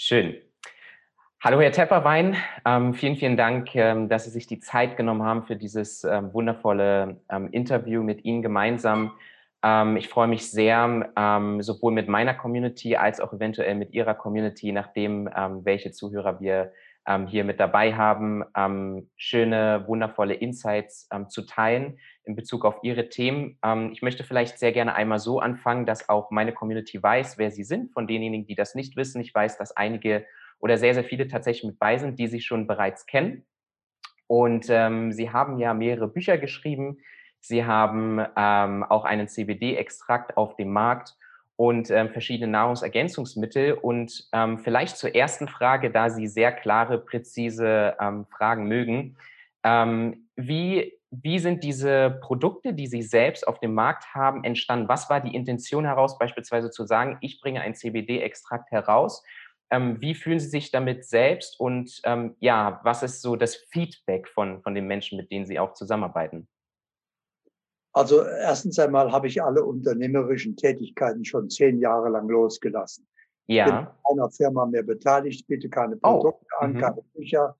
Schön. Hallo, Herr Tepperwein. Ähm, vielen, vielen Dank, ähm, dass Sie sich die Zeit genommen haben für dieses ähm, wundervolle ähm, Interview mit Ihnen gemeinsam. Ähm, ich freue mich sehr, ähm, sowohl mit meiner Community als auch eventuell mit Ihrer Community, nachdem, welche Zuhörer wir hier mit dabei haben, schöne, wundervolle Insights zu teilen in Bezug auf Ihre Themen. ich möchte vielleicht sehr gerne einmal so anfangen, dass auch meine Community weiß, wer Sie sind. Von denjenigen, die das nicht wissen, ich weiß, dass einige oder sehr, sehr viele tatsächlich mit bei sind, die Sie schon bereits kennen. Und ähm, Sie haben ja mehrere Bücher geschrieben. Sie haben ähm, auch einen CBD-Extrakt auf dem Markt und ähm, verschiedene Nahrungsergänzungsmittel. Und ähm, vielleicht zur ersten Frage, da Sie sehr klare, präzise ähm, Fragen mögen. Ähm, wie, wie sind diese Produkte, die Sie selbst auf dem Markt haben, entstanden? Was war die Intention heraus, beispielsweise zu sagen, ich bringe einen CBD-Extrakt heraus ähm, wie fühlen Sie sich damit selbst und ähm, ja, was ist so das Feedback von, von den Menschen, mit denen Sie auch zusammenarbeiten? Also erstens einmal habe ich alle unternehmerischen Tätigkeiten schon zehn Jahre lang losgelassen. Ja. Ich bin in einer Firma mehr beteiligt, biete keine oh, Produkte oh. an, mhm. keine Bücher,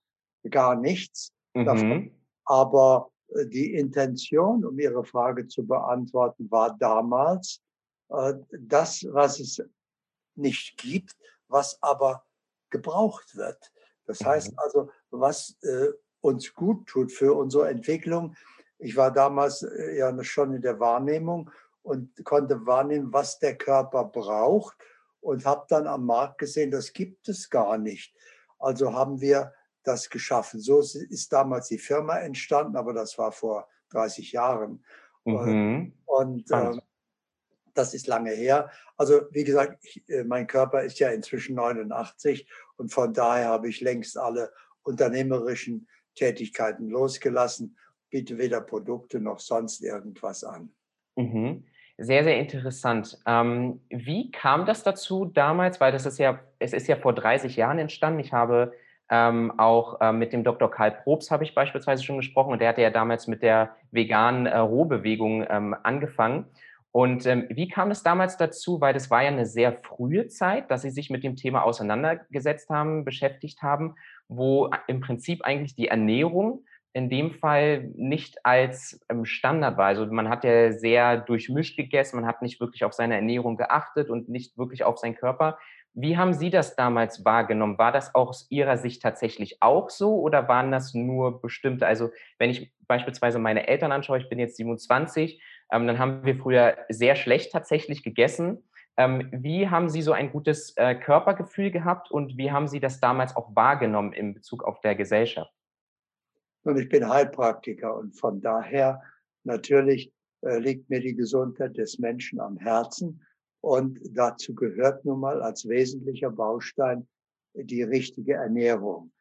gar nichts mhm. davon. Aber die Intention, um Ihre Frage zu beantworten, war damals, äh, das, was es nicht gibt, was aber gebraucht wird. Das heißt mhm. also, was äh, uns gut tut für unsere Entwicklung. Ich war damals äh, ja schon in der Wahrnehmung und konnte wahrnehmen, was der Körper braucht und habe dann am Markt gesehen, das gibt es gar nicht. Also haben wir das geschaffen. So ist damals die Firma entstanden, aber das war vor 30 Jahren. Mhm. Und, äh, das ist lange her. Also wie gesagt, ich, äh, mein Körper ist ja inzwischen 89 und von daher habe ich längst alle unternehmerischen Tätigkeiten losgelassen, biete weder Produkte noch sonst irgendwas an. Mhm. Sehr, sehr interessant. Ähm, wie kam das dazu damals? Weil das ist ja, es ist ja vor 30 Jahren entstanden. Ich habe ähm, auch äh, mit dem Dr. Karl Probst habe ich beispielsweise schon gesprochen und der hatte ja damals mit der veganen äh, Rohbewegung ähm, angefangen. Und ähm, wie kam es damals dazu? Weil das war ja eine sehr frühe Zeit, dass Sie sich mit dem Thema auseinandergesetzt haben, beschäftigt haben, wo im Prinzip eigentlich die Ernährung in dem Fall nicht als ähm, Standard war. Also man hat ja sehr durchmischt gegessen, man hat nicht wirklich auf seine Ernährung geachtet und nicht wirklich auf seinen Körper. Wie haben Sie das damals wahrgenommen? War das aus Ihrer Sicht tatsächlich auch so oder waren das nur bestimmte? Also wenn ich beispielsweise meine Eltern anschaue, ich bin jetzt 27, ähm, dann haben wir früher sehr schlecht tatsächlich gegessen. Ähm, wie haben Sie so ein gutes äh, Körpergefühl gehabt und wie haben Sie das damals auch wahrgenommen in Bezug auf der Gesellschaft? Und ich bin Heilpraktiker und von daher natürlich äh, liegt mir die Gesundheit des Menschen am Herzen. Und dazu gehört nun mal als wesentlicher Baustein die richtige Ernährung.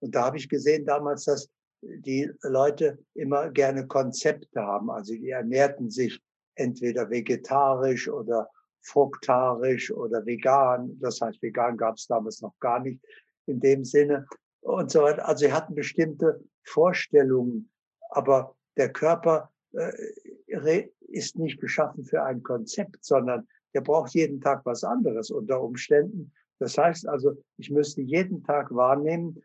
Und da habe ich gesehen damals, dass die Leute immer gerne Konzepte haben. Also die ernährten sich entweder vegetarisch oder fruktarisch oder vegan. Das heißt, vegan gab es damals noch gar nicht in dem Sinne und so weiter. Also sie hatten bestimmte Vorstellungen, aber der Körper äh, ist nicht geschaffen für ein Konzept, sondern der braucht jeden Tag was anderes unter Umständen. Das heißt also, ich müsste jeden Tag wahrnehmen,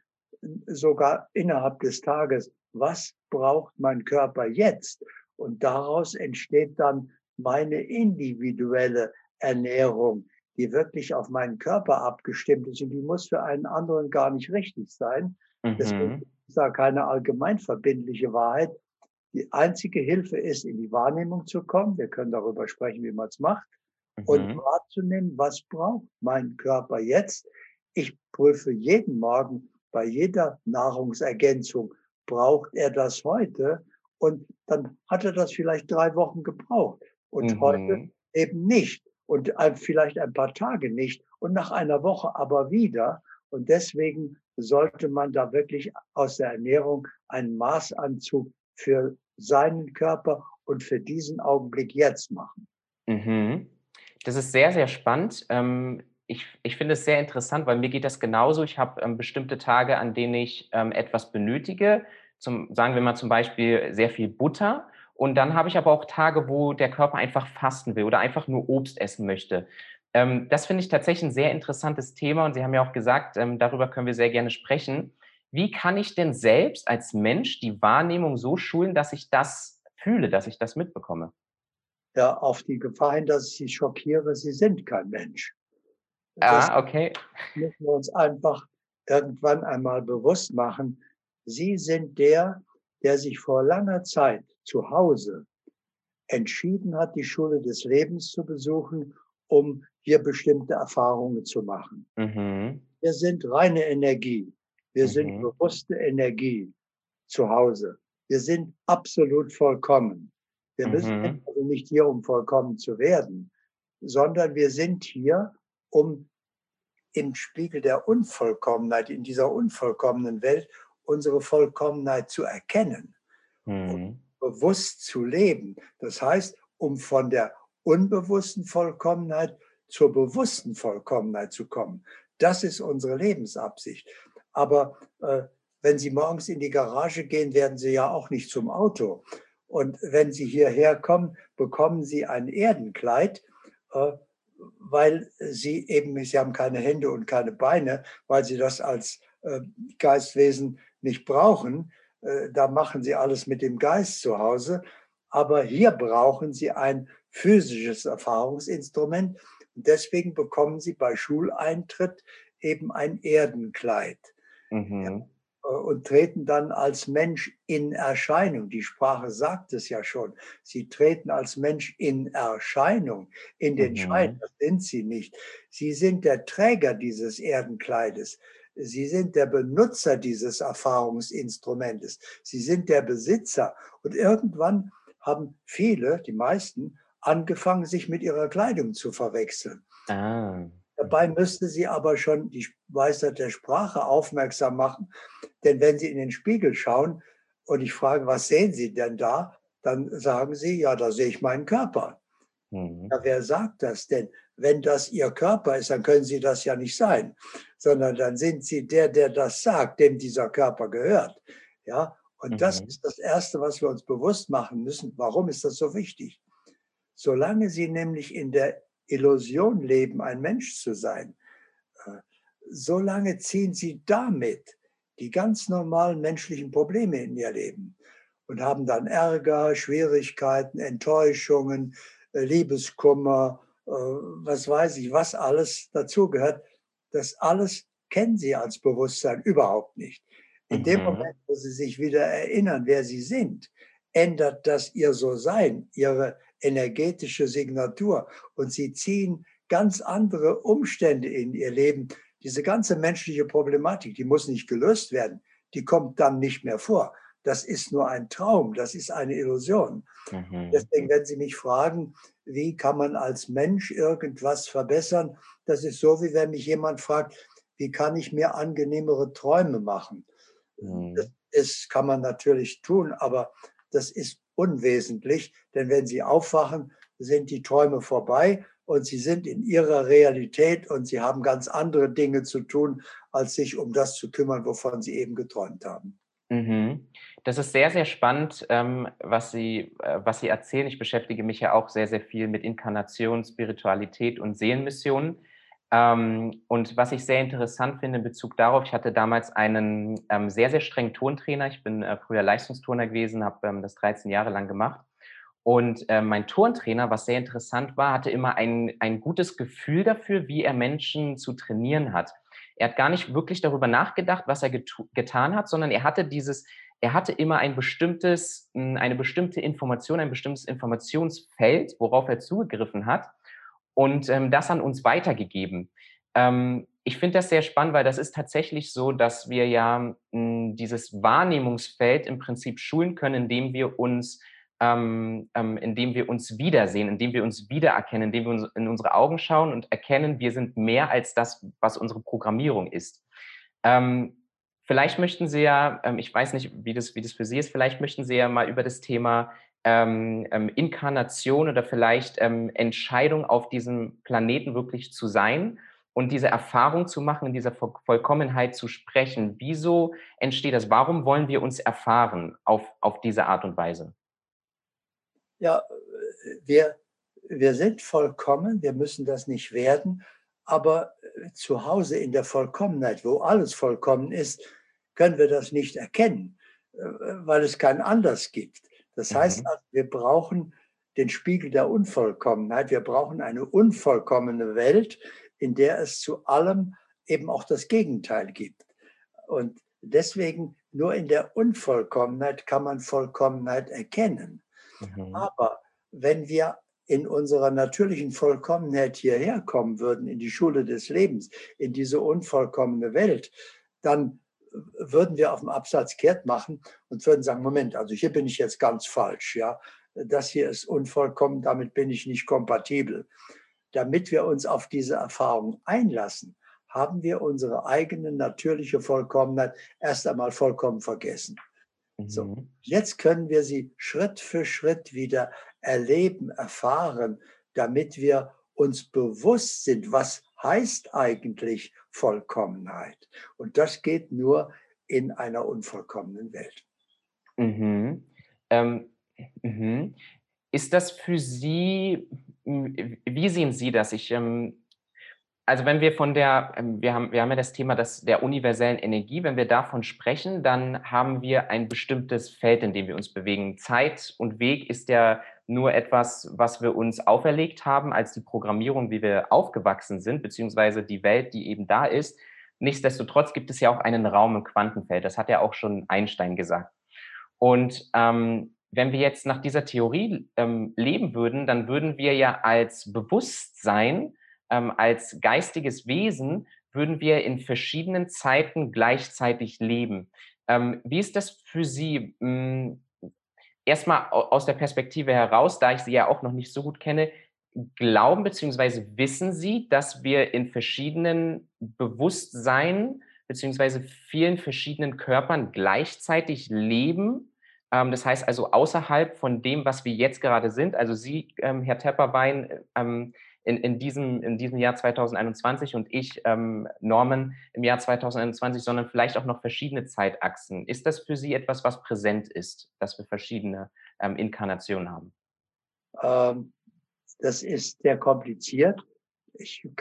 sogar innerhalb des Tages, was braucht mein Körper jetzt? Und daraus entsteht dann meine individuelle Ernährung, die wirklich auf meinen Körper abgestimmt ist und die muss für einen anderen gar nicht richtig sein. Mhm. Deswegen ist da keine allgemein verbindliche Wahrheit. Die einzige Hilfe ist, in die Wahrnehmung zu kommen. Wir können darüber sprechen, wie man es macht. Mhm. Und wahrzunehmen, was braucht mein Körper jetzt? Ich prüfe jeden Morgen, bei jeder Nahrungsergänzung braucht er das heute und dann hat er das vielleicht drei Wochen gebraucht und mhm. heute eben nicht und vielleicht ein paar Tage nicht und nach einer Woche aber wieder. Und deswegen sollte man da wirklich aus der Ernährung einen Maßanzug für seinen Körper und für diesen Augenblick jetzt machen. Mhm. Das ist sehr, sehr spannend. Ähm, ich, ich finde es sehr interessant, weil mir geht das genauso. Ich habe ähm, bestimmte Tage, an denen ich ähm, etwas benötige. Zum, sagen wir mal zum Beispiel sehr viel Butter. Und dann habe ich aber auch Tage, wo der Körper einfach fasten will oder einfach nur Obst essen möchte. Ähm, das finde ich tatsächlich ein sehr interessantes Thema und Sie haben ja auch gesagt, ähm, darüber können wir sehr gerne sprechen. Wie kann ich denn selbst als Mensch die Wahrnehmung so schulen, dass ich das fühle, dass ich das mitbekomme? Ja, auf die Gefahr hin, dass ich Sie schockiere, Sie sind kein Mensch. Ah, okay. müssen wir uns einfach irgendwann einmal bewusst machen. Sie sind der, der sich vor langer Zeit zu Hause entschieden hat, die Schule des Lebens zu besuchen, um hier bestimmte Erfahrungen zu machen. Mhm. Wir sind reine Energie. Wir Mhm. sind bewusste Energie zu Hause. Wir sind absolut vollkommen. Wir müssen Mhm. also nicht hier, um vollkommen zu werden, sondern wir sind hier, um im Spiegel der Unvollkommenheit, in dieser unvollkommenen Welt, unsere Vollkommenheit zu erkennen Mhm. bewusst zu leben. Das heißt, um von der unbewussten Vollkommenheit zur bewussten Vollkommenheit zu kommen. Das ist unsere Lebensabsicht. Aber äh, wenn Sie morgens in die Garage gehen, werden Sie ja auch nicht zum Auto. Und wenn Sie hierher kommen, bekommen Sie ein Erdenkleid, äh, weil Sie eben, Sie haben keine Hände und keine Beine, weil Sie das als äh, Geistwesen nicht brauchen. Äh, da machen Sie alles mit dem Geist zu Hause. Aber hier brauchen Sie ein physisches Erfahrungsinstrument. Und deswegen bekommen Sie bei Schuleintritt eben ein Erdenkleid Mhm. äh, und treten dann als Mensch in Erscheinung. Die Sprache sagt es ja schon. Sie treten als Mensch in Erscheinung. In den Mhm. Schein, das sind sie nicht. Sie sind der Träger dieses Erdenkleides. Sie sind der Benutzer dieses Erfahrungsinstrumentes. Sie sind der Besitzer. Und irgendwann haben viele, die meisten, angefangen, sich mit ihrer Kleidung zu verwechseln. Ah. Dabei müsste sie aber schon die Weisheit der Sprache aufmerksam machen. Denn wenn Sie in den Spiegel schauen und ich frage, was sehen Sie denn da? Dann sagen Sie, ja, da sehe ich meinen Körper. Mhm. Ja, wer sagt das denn? Wenn das Ihr Körper ist, dann können Sie das ja nicht sein, sondern dann sind Sie der, der das sagt, dem dieser Körper gehört. Ja, und das Mhm. ist das Erste, was wir uns bewusst machen müssen. Warum ist das so wichtig? Solange Sie nämlich in der Illusion leben, ein Mensch zu sein, äh, solange ziehen Sie damit die ganz normalen menschlichen Probleme in Ihr Leben und haben dann Ärger, Schwierigkeiten, Enttäuschungen, äh, Liebeskummer, äh, was weiß ich, was alles dazugehört. Das alles kennen Sie als Bewusstsein überhaupt nicht. In dem Mhm. Moment, wo Sie sich wieder erinnern, wer Sie sind, ändert das Ihr So-Sein, Ihre energetische Signatur und Sie ziehen ganz andere Umstände in Ihr Leben. Diese ganze menschliche Problematik, die muss nicht gelöst werden, die kommt dann nicht mehr vor. Das ist nur ein Traum, das ist eine Illusion. Mhm. Deswegen, wenn Sie mich fragen, wie kann man als Mensch irgendwas verbessern, das ist so, wie wenn mich jemand fragt, wie kann ich mir angenehmere Träume machen? Das Mhm. ist, kann man natürlich tun, aber das ist unwesentlich, denn wenn Sie aufwachen, sind die Träume vorbei und Sie sind in Ihrer Realität und Sie haben ganz andere Dinge zu tun, als sich um das zu kümmern, wovon Sie eben geträumt haben. Mhm. Das ist sehr, sehr spannend, ähm, was Sie äh, was Sie erzählen. Ich beschäftige mich ja auch sehr, sehr viel mit Inkarnation, Spiritualität und Seelenmissionen. Ähm, und was ich sehr interessant finde in Bezug darauf, ich hatte damals einen, ähm, sehr, sehr strengen Turntrainer. Ich bin, äh, früher Leistungsturner gewesen, habe, ähm, das 13 Jahre lang gemacht. Und, ähm, mein Turntrainer, was sehr interessant war, hatte immer ein ein gutes Gefühl dafür, wie er Menschen zu trainieren hat. Er hat gar nicht wirklich darüber nachgedacht, was er getan hat, sondern er hatte dieses er hatte immer ein bestimmtes eine bestimmte Information, ein bestimmtes Informationsfeld, worauf er zugegriffen hat und, ähm, das an uns weitergegeben. Ähm, ich finde das sehr spannend, weil das ist tatsächlich so, dass wir ja, hm, dieses Wahrnehmungsfeld im Prinzip schulen können, indem wir uns ähm, ähm, indem wir uns wiedersehen, indem wir uns wiedererkennen, indem wir uns in unsere Augen schauen und erkennen, wir sind mehr als das, was unsere Programmierung ist. Ähm, vielleicht möchten Sie ja, ähm, ich weiß nicht, wie das, wie das für Sie ist, vielleicht möchten Sie ja mal über das Thema ähm, ähm, Inkarnation oder vielleicht ähm, Entscheidung auf diesem Planeten wirklich zu sein und diese Erfahrung zu machen, in dieser Voll Vollkommenheit zu sprechen. Wieso entsteht das? Warum wollen wir uns erfahren auf, auf diese Art und Weise? Ja, wir wir sind vollkommen, wir müssen das nicht werden, aber äh, zu Hause in der Vollkommenheit, wo alles vollkommen ist, können wir das nicht erkennen, äh, weil es kein anders gibt. Das heißt, mhm. also, wir brauchen den Spiegel der Unvollkommenheit. Wir brauchen eine unvollkommene Welt, in der es zu allem eben auch das Gegenteil gibt. Und deswegen nur in der Unvollkommenheit kann man Vollkommenheit erkennen. Mhm. Aber wenn wir in unserer natürlichen Vollkommenheit hierher kommen würden, in die Schule des Lebens, in diese unvollkommene Welt, dann würden wir auf dem Absatz kehrt machen und würden sagen, Moment, also hier bin ich jetzt ganz falsch, ja. Das hier ist unvollkommen, damit bin ich nicht kompatibel. Damit wir uns auf diese Erfahrung einlassen, haben wir unsere eigene natürliche Vollkommenheit erst einmal vollkommen vergessen. Mhm. So, jetzt können wir sie Schritt für Schritt wieder erleben, erfahren, damit wir uns bewusst sind, was heißt eigentlich Vollkommenheit. Und das geht nur in einer unvollkommenen Welt. Mhm. Ähm, mhm. Ist das für Sie, wie sehen Sie das? Ich ähm, also wenn wir von der, ähm, wir haben, wir haben ja das Thema das, der universellen Energie, wenn wir davon sprechen, dann haben wir ein bestimmtes Feld, in dem wir uns bewegen. Zeit und Weg ist ja nur etwas, was wir uns auferlegt haben als die Programmierung, wie wir aufgewachsen sind, beziehungsweise die Welt, die eben da ist. Nichtsdestotrotz gibt es ja auch einen Raum im Quantenfeld. Das hat ja auch schon Einstein gesagt. Und ähm, wenn wir jetzt nach dieser Theorie ähm, leben würden, dann würden wir ja als Bewusstsein ähm, als geistiges Wesen würden wir in verschiedenen Zeiten gleichzeitig leben. Ähm, wie ist das für Sie? Erstmal aus der Perspektive heraus, da ich Sie ja auch noch nicht so gut kenne, glauben bzw. wissen Sie, dass wir in verschiedenen Bewusstseinen bzw. vielen verschiedenen Körpern gleichzeitig leben? Ähm, das heißt also außerhalb von dem, was wir jetzt gerade sind. Also Sie, ähm, Herr Tepperwein, ähm, in, in, diesem, in diesem Jahr 2021 und ich, ähm, Norman, im Jahr 2021, sondern vielleicht auch noch verschiedene Zeitachsen. Ist das für Sie etwas, was präsent ist, dass wir verschiedene ähm, Inkarnationen haben? Ähm, das ist sehr kompliziert. Ich, ich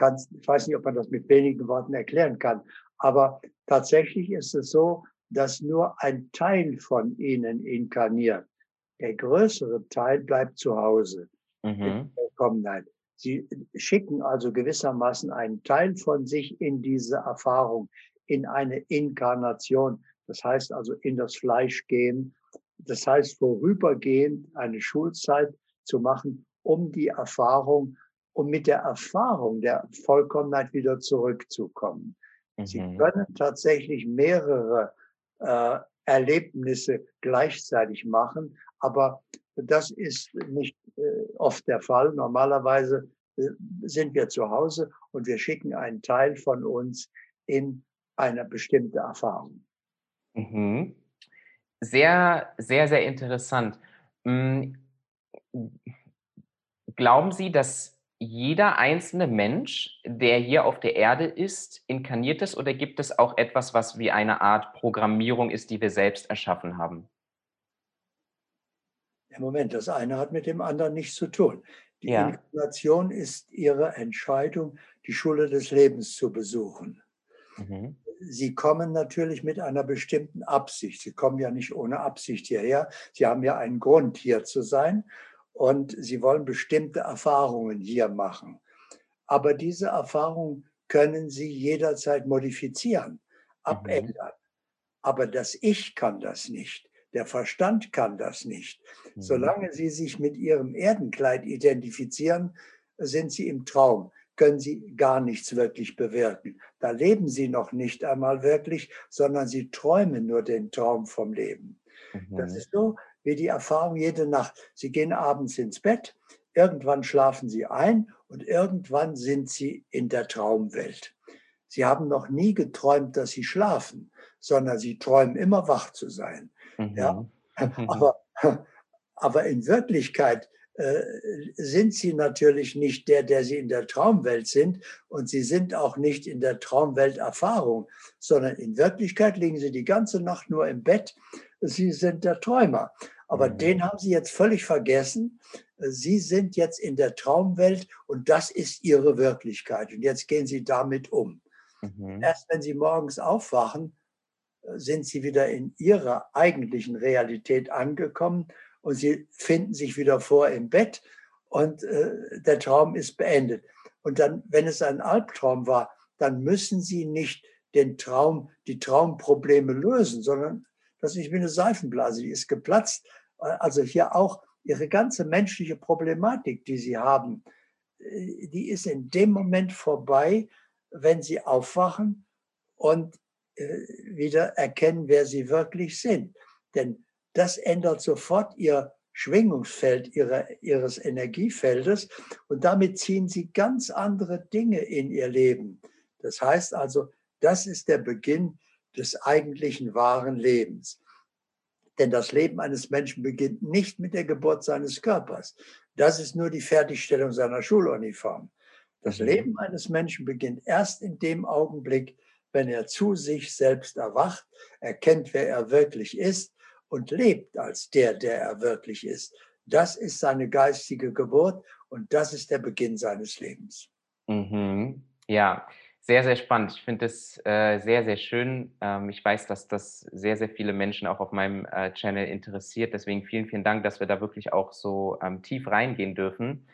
weiß nicht, ob man das mit wenigen Worten erklären kann, aber tatsächlich ist es so, dass nur ein Teil von ihnen inkarniert. Der größere Teil bleibt zu Hause. Mhm. Vollkommenheit. Sie schicken also gewissermaßen einen Teil von sich in diese Erfahrung, in eine Inkarnation. Das heißt also in das Fleisch gehen. Das heißt vorübergehend eine Schulzeit zu machen, um die Erfahrung, um mit der Erfahrung der Vollkommenheit wieder zurückzukommen. Mhm. Sie können tatsächlich mehrere äh, Erlebnisse gleichzeitig machen, aber das ist nicht äh, oft der Fall. Normalerweise äh, sind wir zu Hause und wir schicken einen Teil von uns in eine bestimmte Erfahrung. Mhm. Sehr, sehr, sehr interessant. Hm, glauben Sie, dass jeder einzelne Mensch, der hier auf der Erde ist, inkarniert ist oder gibt es auch etwas, was wie eine Art Programmierung ist, die wir selbst erschaffen haben? Im Moment, das eine hat mit dem anderen nichts zu tun. Die ja. Inkarnation ist ihre Entscheidung, die Schule des Lebens zu besuchen. Mhm. Sie kommen natürlich mit einer bestimmten Absicht. Sie kommen ja nicht ohne Absicht hierher. Sie haben ja einen Grund, hier zu sein. Und sie wollen bestimmte Erfahrungen hier machen. Aber diese Erfahrungen können sie jederzeit modifizieren, mhm. abändern. Mhm. Aber das Ich kann das nicht. Der Verstand kann das nicht. Mhm. Solange Sie sich mit Ihrem Erdenkleid identifizieren, sind Sie im Traum, können Sie gar nichts wirklich bewirken. Da leben Sie noch nicht einmal wirklich, sondern Sie träumen nur den Traum vom Leben. Mhm. Das ist so wie die Erfahrung jede Nacht. Sie gehen abends ins Bett, irgendwann schlafen Sie ein und irgendwann sind Sie in der Traumwelt. Sie haben noch nie geträumt, dass Sie schlafen, sondern Sie träumen immer wach zu sein. Mhm. Ja? Aber, aber in Wirklichkeit äh, sind sie natürlich nicht der, der sie in der Traumwelt sind und sie sind auch nicht in der Traumwelterfahrung, sondern in Wirklichkeit liegen sie die ganze Nacht nur im Bett. Sie sind der Träumer. Aber mhm. den haben Sie jetzt völlig vergessen. Sie sind jetzt in der Traumwelt und das ist Ihre Wirklichkeit. Und jetzt gehen Sie damit um. Mhm. Erst wenn Sie morgens aufwachen, sind Sie wieder in Ihrer eigentlichen Realität angekommen und Sie finden sich wieder vor im Bett und äh, der Traum ist beendet. Und dann, wenn es ein Albtraum war, dann müssen Sie nicht den Traum, die Traumprobleme lösen, sondern das ist wie eine Seifenblase, die ist geplatzt. Also hier auch Ihre ganze menschliche Problematik, die Sie haben, äh, die ist in dem Moment vorbei, wenn Sie aufwachen und wieder erkennen, wer Sie wirklich sind. Denn das ändert sofort Ihr Schwingungsfeld ihrer, ihres Energiefeldes und damit ziehen sie ganz andere Dinge in ihr Leben. Das heißt also, das ist der Beginn des eigentlichen wahren Lebens. Denn das Leben eines Menschen beginnt nicht mit der Geburt seines Körpers. Das ist nur die Fertigstellung seiner Schuluniform. Das mhm. Leben eines Menschen beginnt erst in dem Augenblick, wenn er zu sich selbst erwacht, erkennt, wer er wirklich ist und lebt als der, der er wirklich ist. Das ist seine geistige Geburt und das ist der Beginn seines Lebens. Mhm. Ja, sehr, sehr spannend. Ich finde es äh, sehr, sehr schön. Ähm, ich weiß, dass das sehr, sehr viele Menschen auch auf meinem äh, Channel interessiert. Deswegen vielen, vielen Dank, dass wir da wirklich auch so ähm, tief reingehen dürfen.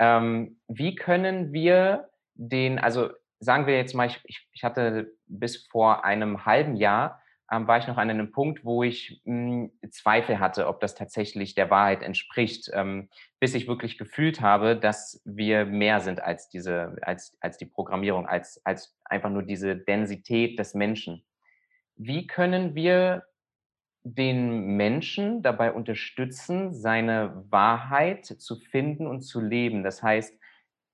Ähm, wie können wir den, also sagen wir jetzt mal, ich, ich hatte bis vor einem halben Jahr ähm, war ich noch an einem Punkt, wo ich mh, hm, Zweifel hatte, ob das tatsächlich der Wahrheit entspricht, ähm, bis ich wirklich gefühlt habe, dass wir mehr sind als diese, als, als die Programmierung, als, als einfach nur diese Densität des Menschen. Wie können wir den Menschen dabei unterstützen, seine Wahrheit zu finden und zu leben? Das heißt,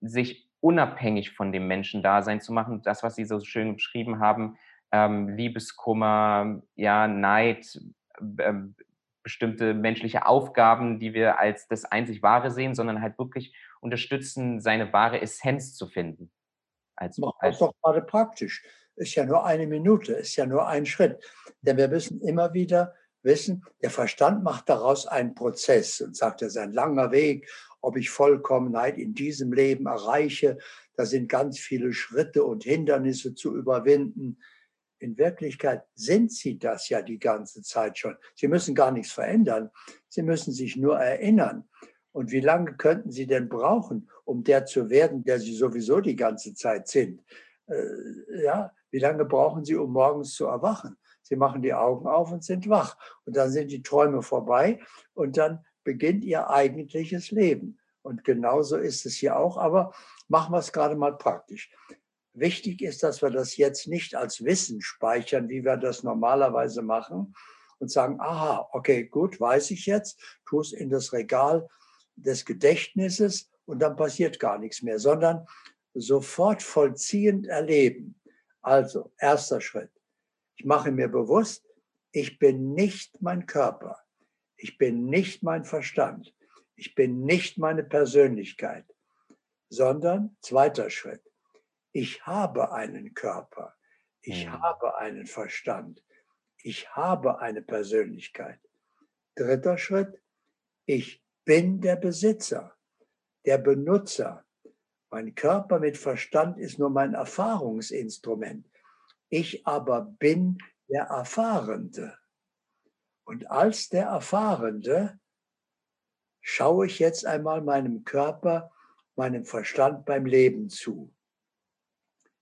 sich unabhängig von dem Menschen Dasein zu machen, das, was Sie so schön beschrieben haben, ähm, Liebeskummer, ja, Neid, äh, bestimmte menschliche Aufgaben, die wir als das einzig Wahre sehen, sondern halt wirklich unterstützen, seine wahre Essenz zu finden. Als, Mach das doch gerade praktisch. Ist ja nur eine Minute, ist ja nur ein Schritt. Denn wir müssen immer wieder wissen, der Verstand macht daraus einen Prozess und sagt, es ist ein langer Weg, ob ich Vollkommenheit in diesem Leben erreiche. Da sind ganz viele Schritte und Hindernisse zu überwinden. In Wirklichkeit sind sie das ja die ganze Zeit schon. Sie müssen gar nichts verändern. Sie müssen sich nur erinnern. Und wie lange könnten sie denn brauchen, um der zu werden, der sie sowieso die ganze Zeit sind? Äh, ja, wie lange brauchen sie, um morgens zu erwachen? Sie machen die Augen auf und sind wach. Und dann sind die Träume vorbei und dann beginnt ihr eigentliches Leben. Und genauso ist es hier auch. Aber machen wir es gerade mal praktisch. Wichtig ist, dass wir das jetzt nicht als Wissen speichern, wie wir das normalerweise machen und sagen, aha, okay, gut, weiß ich jetzt, tu es in das Regal des Gedächtnisses und dann passiert gar nichts mehr, sondern sofort vollziehend erleben. Also, erster Schritt. Ich mache mir bewusst, ich bin nicht mein Körper. Ich bin nicht mein Verstand. Ich bin nicht meine Persönlichkeit, sondern zweiter Schritt ich habe einen Körper, ich mhm. habe einen Verstand, ich habe eine Persönlichkeit. Dritter Schritt, ich bin der Besitzer, der Benutzer. Mein Körper mit Verstand ist nur mein Erfahrungsinstrument. Ich aber bin der Erfahrende. Und als der Erfahrende schaue ich jetzt einmal meinem Körper, meinem Verstand beim Leben zu.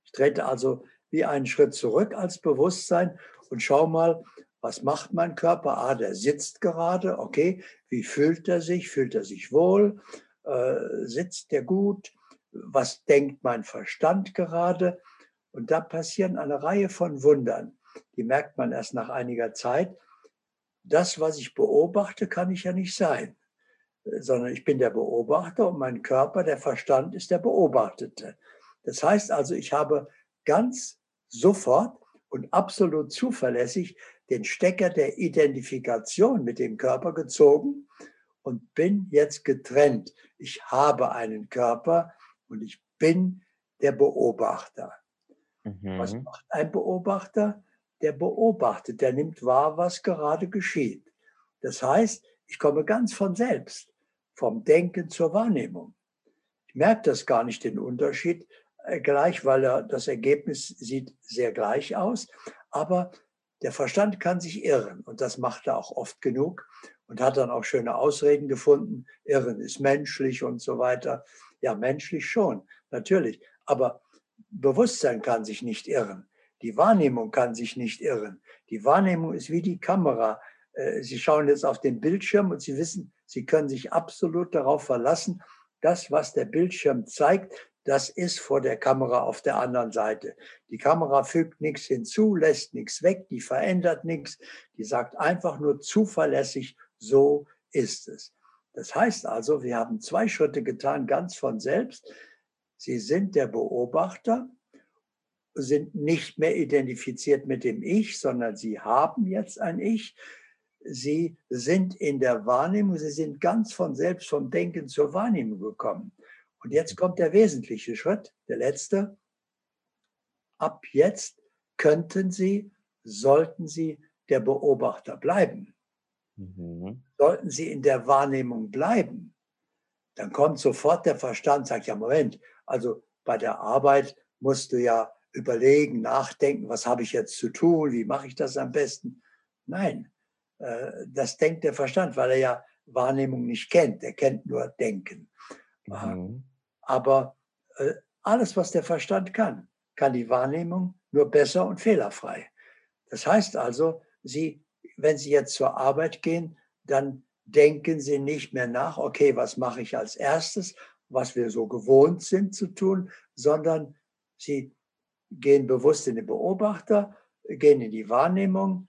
Ich trete also wie einen Schritt zurück als Bewusstsein und schau mal, was macht mein Körper? Ah, der sitzt gerade, okay. Wie fühlt er sich? Fühlt er sich wohl? Äh, sitzt er gut? Was denkt mein Verstand gerade? Und da passieren eine Reihe von Wundern. Die merkt man erst nach einiger Zeit. Das, was ich beobachte, kann ich ja nicht sein, sondern ich bin der Beobachter und mein Körper, der Verstand ist der Beobachtete. Das heißt also, ich habe ganz sofort und absolut zuverlässig den Stecker der Identifikation mit dem Körper gezogen und bin jetzt getrennt. Ich habe einen Körper und ich bin der Beobachter. Mhm. Was macht ein Beobachter? Der beobachtet, der nimmt wahr, was gerade geschieht. Das heißt, ich komme ganz von selbst, vom Denken zur Wahrnehmung. Ich merke das gar nicht, den Unterschied äh, gleich, weil er, das Ergebnis sieht sehr gleich aus. Aber der Verstand kann sich irren und das macht er auch oft genug und hat dann auch schöne Ausreden gefunden. Irren ist menschlich und so weiter. Ja, menschlich schon, natürlich. Aber Bewusstsein kann sich nicht irren. Die Wahrnehmung kann sich nicht irren. Die Wahrnehmung ist wie die Kamera. Äh, Sie schauen jetzt auf den Bildschirm und Sie wissen, Sie können sich absolut darauf verlassen, das, was der Bildschirm zeigt, das ist vor der Kamera auf der anderen Seite. Die Kamera fügt nichts hinzu, lässt nichts weg, die verändert nichts, die sagt einfach nur zuverlässig, so ist es. Das heißt also, wir haben zwei Schritte getan, ganz von selbst. Sie sind der Beobachter, sind nicht mehr identifiziert mit dem Ich, sondern sie haben jetzt ein Ich. Sie sind in der Wahrnehmung, sie sind ganz von selbst vom Denken zur Wahrnehmung gekommen. Und jetzt kommt der wesentliche Schritt, der letzte. Ab jetzt könnten Sie, sollten Sie der Beobachter bleiben. Mhm. Sollten Sie in der Wahrnehmung bleiben, dann kommt sofort der Verstand, sagt ja, Moment, also bei der Arbeit musst du ja überlegen, nachdenken, was habe ich jetzt zu tun, wie mache ich das am besten. Nein, äh, das denkt der Verstand, weil er ja Wahrnehmung nicht kennt. Er kennt nur Denken. Mhm. Aber äh, alles, was der Verstand kann, kann die Wahrnehmung nur besser und fehlerfrei. Das heißt also, Sie, wenn Sie jetzt zur Arbeit gehen, dann denken Sie nicht mehr nach, okay, was mache ich als erstes, was wir so gewohnt sind zu tun, sondern Sie gehen bewusst in den Beobachter, gehen in die Wahrnehmung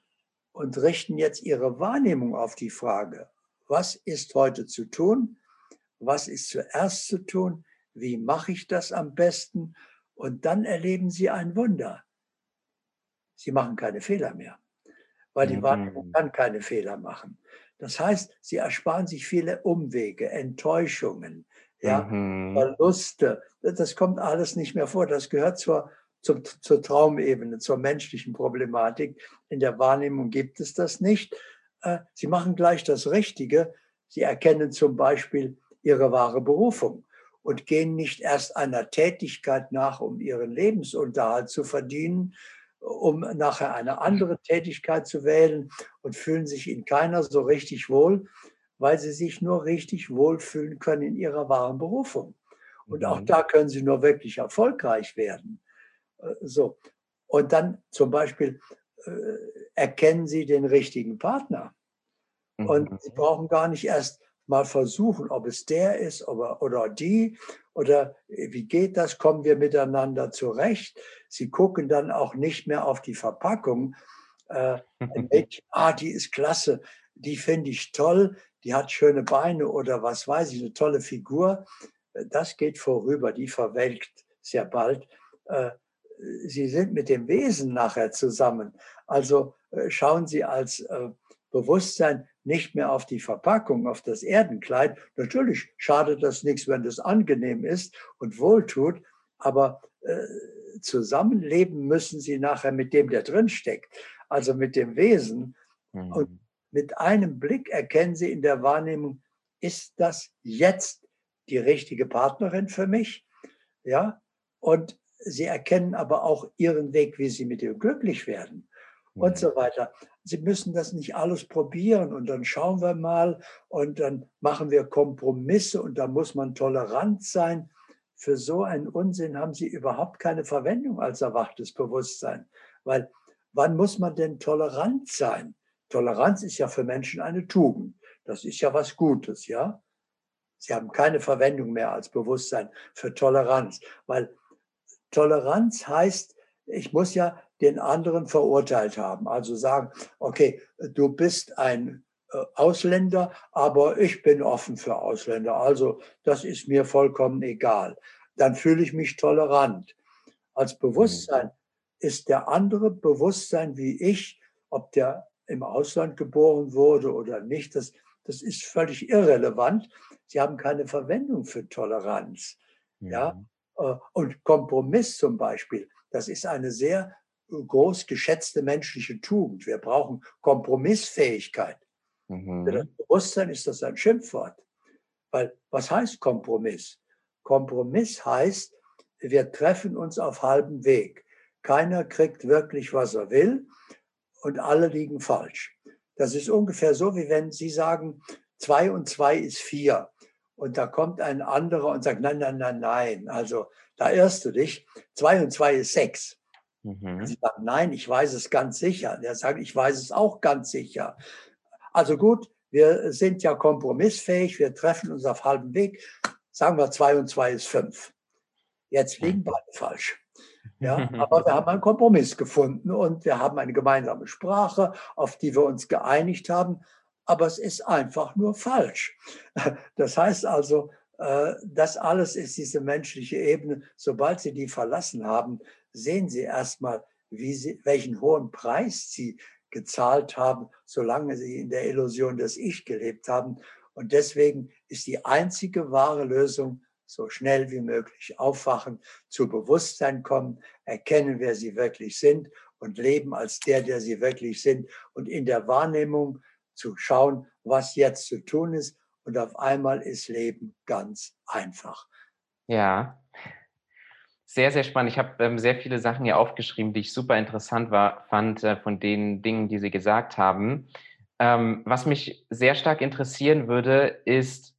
und richten jetzt Ihre Wahrnehmung auf die Frage, was ist heute zu tun, was ist zuerst zu tun, wie mache ich das am besten und dann erleben Sie ein Wunder. Sie machen keine Fehler mehr, weil die Wahrnehmung mhm. kann keine Fehler machen. Das heißt, Sie ersparen sich viele Umwege, Enttäuschungen, ja, mhm. Verluste. Das kommt alles nicht mehr vor. Das gehört zur, zur, zur Traumebene, zur menschlichen Problematik. In der Wahrnehmung gibt es das nicht. Äh, Sie machen gleich das Richtige. Sie erkennen zum Beispiel ihre wahre Berufung und gehen nicht erst einer Tätigkeit nach, um ihren Lebensunterhalt zu verdienen, um nachher eine andere Tätigkeit zu wählen und fühlen sich in keiner so richtig wohl, weil sie sich nur richtig wohlfühlen können in ihrer wahren Berufung. Und auch mhm. da können sie nur wirklich erfolgreich werden. Äh, so. Und dann zum Beispiel äh, erkennen sie den richtigen Partner. Und mhm. sie brauchen gar nicht erst mal versuchen, ob es der ist oder, oder die oder äh, wie geht das, kommen wir miteinander zurecht. Sie gucken dann auch nicht mehr auf die Verpackung. Äh, Mädchen, ah, die ist klasse, die finde ich toll, die hat schöne Beine oder was weiß ich, eine tolle Figur. Äh, das geht vorüber, die verwelkt sehr bald. Äh, Sie sind mit dem Wesen nachher zusammen. Also äh, schauen Sie als Bewusstsein nicht mehr auf die Verpackung, auf das Erdenkleid. Natürlich schadet das nichts, wenn das angenehm ist und wohltut, aber äh, zusammenleben müssen sie nachher mit dem, der drin steckt, also mit dem Wesen. Mhm. Und mit einem Blick erkennen sie in der Wahrnehmung, ist das jetzt die richtige Partnerin für mich? Ja, und sie erkennen aber auch ihren Weg, wie sie mit ihr glücklich werden und mhm. so weiter. Sie müssen das nicht alles probieren und dann schauen wir mal und dann machen wir Kompromisse und da muss man tolerant sein. Für so einen Unsinn haben Sie überhaupt keine Verwendung als erwachtes Bewusstsein. Weil wann muss man denn tolerant sein? Toleranz ist ja für Menschen eine Tugend. Das ist ja was Gutes, ja? Sie haben keine Verwendung mehr als Bewusstsein für Toleranz, weil Toleranz heißt, ich muss ja den anderen verurteilt haben. Also sagen, okay, du bist ein äh, Ausländer, aber ich bin offen für Ausländer. Also das ist mir vollkommen egal. Dann fühle ich mich tolerant. Als Bewusstsein ist der andere Bewusstsein wie ich, ob der im Ausland geboren wurde oder nicht, das, das ist völlig irrelevant. Sie haben keine Verwendung für Toleranz. Ja? Ja? Und Kompromiss zum Beispiel, das ist eine sehr groß geschätzte menschliche Tugend. Wir brauchen Kompromissfähigkeit. Mhm. Für das Bewusstsein ist das ein Schimpfwort. Weil was heißt Kompromiss? Kompromiss heißt, wir treffen uns auf halbem Weg. Keiner kriegt wirklich, was er will und alle liegen falsch. Das ist ungefähr so, wie wenn Sie sagen, zwei und zwei ist vier. Und da kommt ein anderer und sagt, nein, nein, nein, nein. Also da irrst du dich. Zwei und zwei ist sechs. Mhm. Sie sagen, nein, ich weiß es ganz sicher. Der sagt, ich weiß es auch ganz sicher. Also gut, wir sind ja kompromissfähig, wir treffen uns auf halbem Weg. Sagen wir, zwei und zwei ist fünf. Jetzt liegen beide falsch. Ja, aber wir haben einen Kompromiss gefunden und wir haben eine gemeinsame Sprache, auf die wir uns geeinigt haben. Aber es ist einfach nur falsch. Das heißt also, äh, das alles ist diese menschliche Ebene. Sobald Sie die verlassen haben, sehen Sie erstmal, welchen hohen Preis Sie gezahlt haben, solange Sie in der Illusion des Ich gelebt haben. Und deswegen ist die einzige wahre Lösung, so schnell wie möglich aufwachen, zu Bewusstsein kommen, erkennen, wer Sie wirklich sind und leben als der, der Sie wirklich sind und in der Wahrnehmung zu schauen, was jetzt zu tun ist. Und auf einmal ist Leben ganz einfach. Ja, sehr, sehr spannend. Ich habe ähm, sehr viele Sachen hier aufgeschrieben, die ich super interessant war, fand äh, von den Dingen, die Sie gesagt haben. Ähm, was mich sehr stark interessieren würde, ist,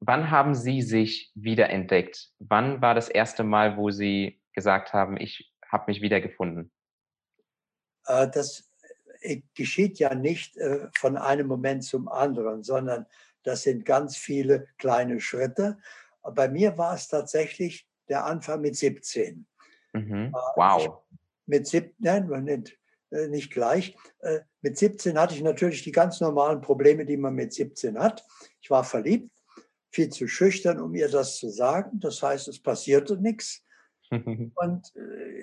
wann haben Sie sich wiederentdeckt? Wann war das erste Mal, wo Sie gesagt haben, ich habe mich wiedergefunden? Äh, das geschieht ja nicht äh, von einem Moment zum anderen, sondern das sind ganz viele kleine Schritte. Bei mir war es tatsächlich der Anfang mit 17. Mhm. Äh, wow. mit 17, nein, nicht, äh, nicht gleich. Äh, mit 17 hatte ich natürlich die ganz normalen Probleme, die man mit 17 hat. Ich war verliebt, viel zu schüchtern, um ihr das zu sagen. Das heißt, es passierte nichts. Und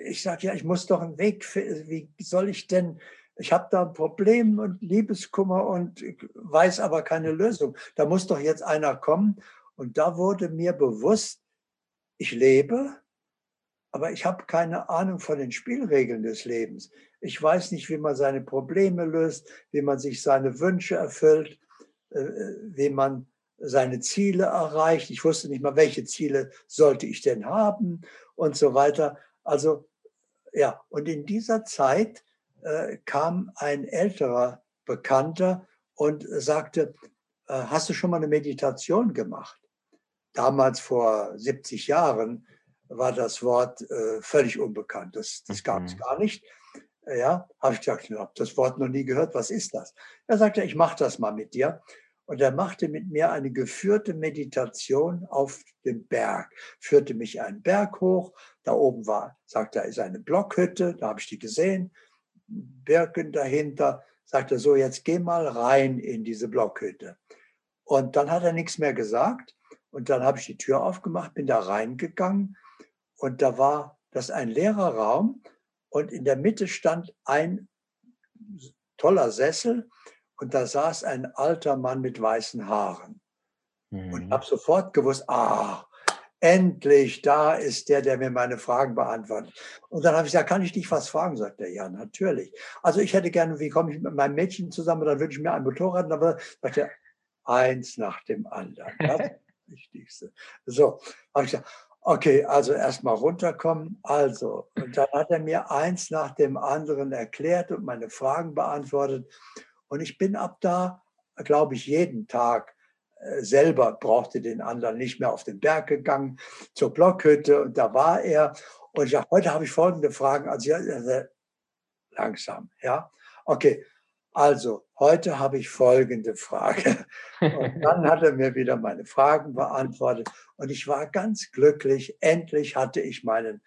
ich sage, ja, ich muss doch einen Weg, finden. wie soll ich denn, ich habe da ein Problem und Liebeskummer und weiß aber keine Lösung. Da muss doch jetzt einer kommen. Und da wurde mir bewusst, ich lebe, aber ich habe keine Ahnung von den Spielregeln des Lebens. Ich weiß nicht, wie man seine Probleme löst, wie man sich seine Wünsche erfüllt, äh, wie man seine Ziele erreicht. Ich wusste nicht mal, welche Ziele sollte ich denn haben und so weiter. Also ja, und in dieser Zeit äh, kam ein älterer Bekannter und sagte, äh, hast du schon mal eine Meditation gemacht? damals vor 70 Jahren war das Wort äh, völlig unbekannt. Das, das gab es mhm. gar nicht. Ja, habe ich gesagt, ich habe das Wort noch nie gehört. Was ist das? Er sagte, ich mache das mal mit dir. Und er machte mit mir eine geführte Meditation auf dem Berg, führte mich einen Berg hoch. Da oben war, sagte er, ist eine Blockhütte. Da habe ich die gesehen. Birken dahinter. Sagte so, jetzt geh mal rein in diese Blockhütte. Und dann hat er nichts mehr gesagt. Und dann habe ich die Tür aufgemacht, bin da reingegangen und da war das ein leerer Raum und in der Mitte stand ein toller Sessel und da saß ein alter Mann mit weißen Haaren. Mhm. Und habe sofort gewusst, ah, endlich, da ist der, der mir meine Fragen beantwortet. Und dann habe ich gesagt, kann ich dich was fragen? Sagt er, ja, natürlich. Also ich hätte gerne, wie komme ich mit meinem Mädchen zusammen? Dann würde ich mir ein Motorrad, aber sagt er, eins nach dem anderen. Das Wichtigste. So, habe ich gesagt, okay, also erstmal runterkommen. Also, und dann hat er mir eins nach dem anderen erklärt und meine Fragen beantwortet. Und ich bin ab da, glaube ich, jeden Tag selber brauchte den anderen nicht mehr auf den Berg gegangen zur Blockhütte und da war er. Und ich dachte, heute habe ich folgende Fragen. Also ja, langsam, ja. Okay, also, heute habe ich folgende Frage. Und dann hat er mir wieder meine Fragen beantwortet. Und ich war ganz glücklich. Endlich hatte ich meinen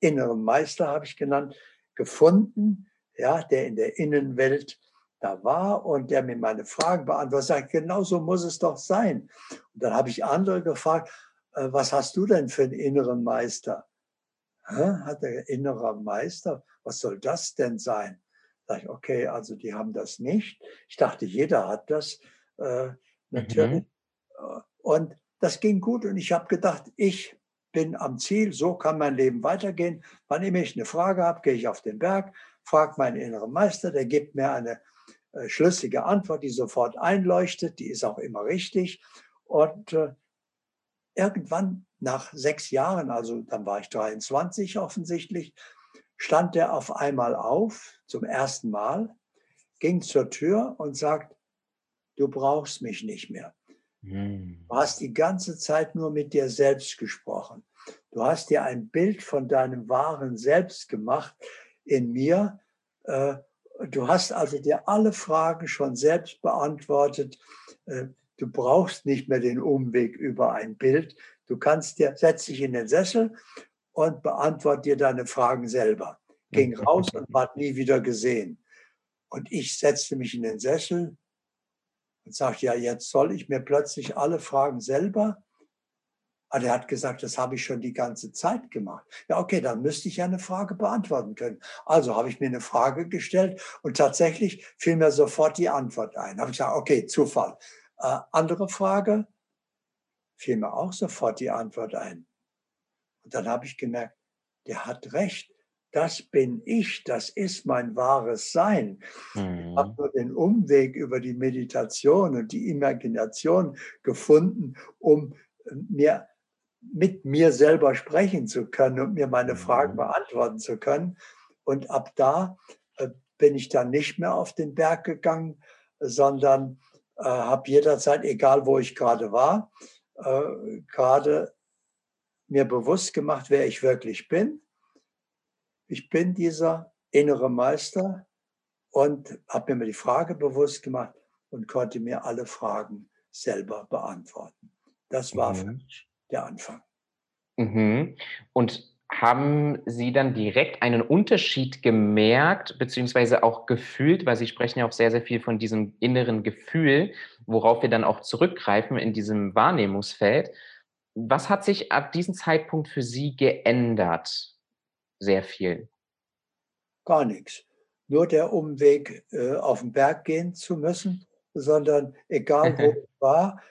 inneren Meister, habe ich genannt, gefunden, ja, der in der Innenwelt da war und der mir meine Fragen beantwortet. Sagt, genau so muss es doch sein. Und dann habe ich andere gefragt, äh, was hast du denn für einen inneren Meister? Hat der innere Meister? Was soll das denn sein? Sag ich, okay, also die haben das nicht. Ich dachte, jeder hat das äh, natürlich. Mhm. Und das ging gut und ich habe gedacht, ich bin am Ziel, so kann mein Leben weitergehen. Wann immer ich eine Frage habe, gehe ich auf den Berg, frage meinen inneren Meister, der gibt mir eine äh, schlüssige Antwort, die sofort einleuchtet, die ist auch immer richtig. Und äh, irgendwann nach sechs Jahren, also dann war ich 23 offensichtlich, stand er auf einmal auf, zum ersten Mal, ging zur Tür und sagt, du brauchst mich nicht mehr. Hm. Du hast die ganze Zeit nur mit dir selbst gesprochen. Du hast dir ein Bild von deinem wahren Selbst gemacht in mir. Äh, du hast also dir alle Fragen schon selbst beantwortet. Äh, du brauchst nicht mehr den Umweg über ein Bild. Du kannst dir, setz dich in den Sessel und beantworte dir deine Fragen selber. Ging raus und war nie wieder gesehen. Und ich setzte mich in den Sessel und sagte, ja, jetzt soll ich mir plötzlich alle Fragen selber. Aber er hat gesagt, das habe ich schon die ganze Zeit gemacht. Ja, okay, dann müsste ich ja eine Frage beantworten können. Also habe ich mir eine Frage gestellt und tatsächlich fiel mir sofort die Antwort ein. Habe ich gesagt, okay, Zufall. Äh, andere Frage, fiel mir auch sofort die Antwort ein. Und dann habe ich gemerkt, der hat recht. Das bin ich, das ist mein wahres Sein. Mhm. Ich habe nur den Umweg über die Meditation und die Imagination gefunden, um äh, mir mit mir selber sprechen zu können und mir meine Fragen mhm. beantworten zu können. Und ab da äh, bin ich dann nicht mehr auf den Berg gegangen, sondern äh, habe jederzeit, egal wo ich gerade war, äh, gerade mir bewusst gemacht, wer ich wirklich bin. Ich bin dieser innere Meister und habe mir die Frage bewusst gemacht und konnte mir alle Fragen selber beantworten. Das war mhm. für mich der Anfang. Mhm. Und haben Sie dann direkt einen Unterschied gemerkt, beziehungsweise auch gefühlt, weil Sie sprechen ja auch sehr, sehr viel von diesem inneren Gefühl, worauf wir dann auch zurückgreifen in diesem Wahrnehmungsfeld. Was hat sich ab diesem Zeitpunkt für Sie geändert? Sehr viel. Gar nichts. Nur der Umweg, äh, auf den Berg gehen zu müssen, sondern egal wo ich war,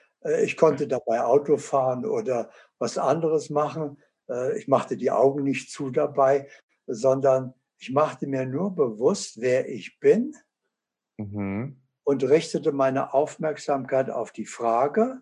ich konnte dabei Auto fahren oder was anderes machen. Äh, ich machte die Augen nicht zu dabei, sondern ich machte mir nur bewusst, wer ich bin mhm. und richtete meine Aufmerksamkeit auf die Frage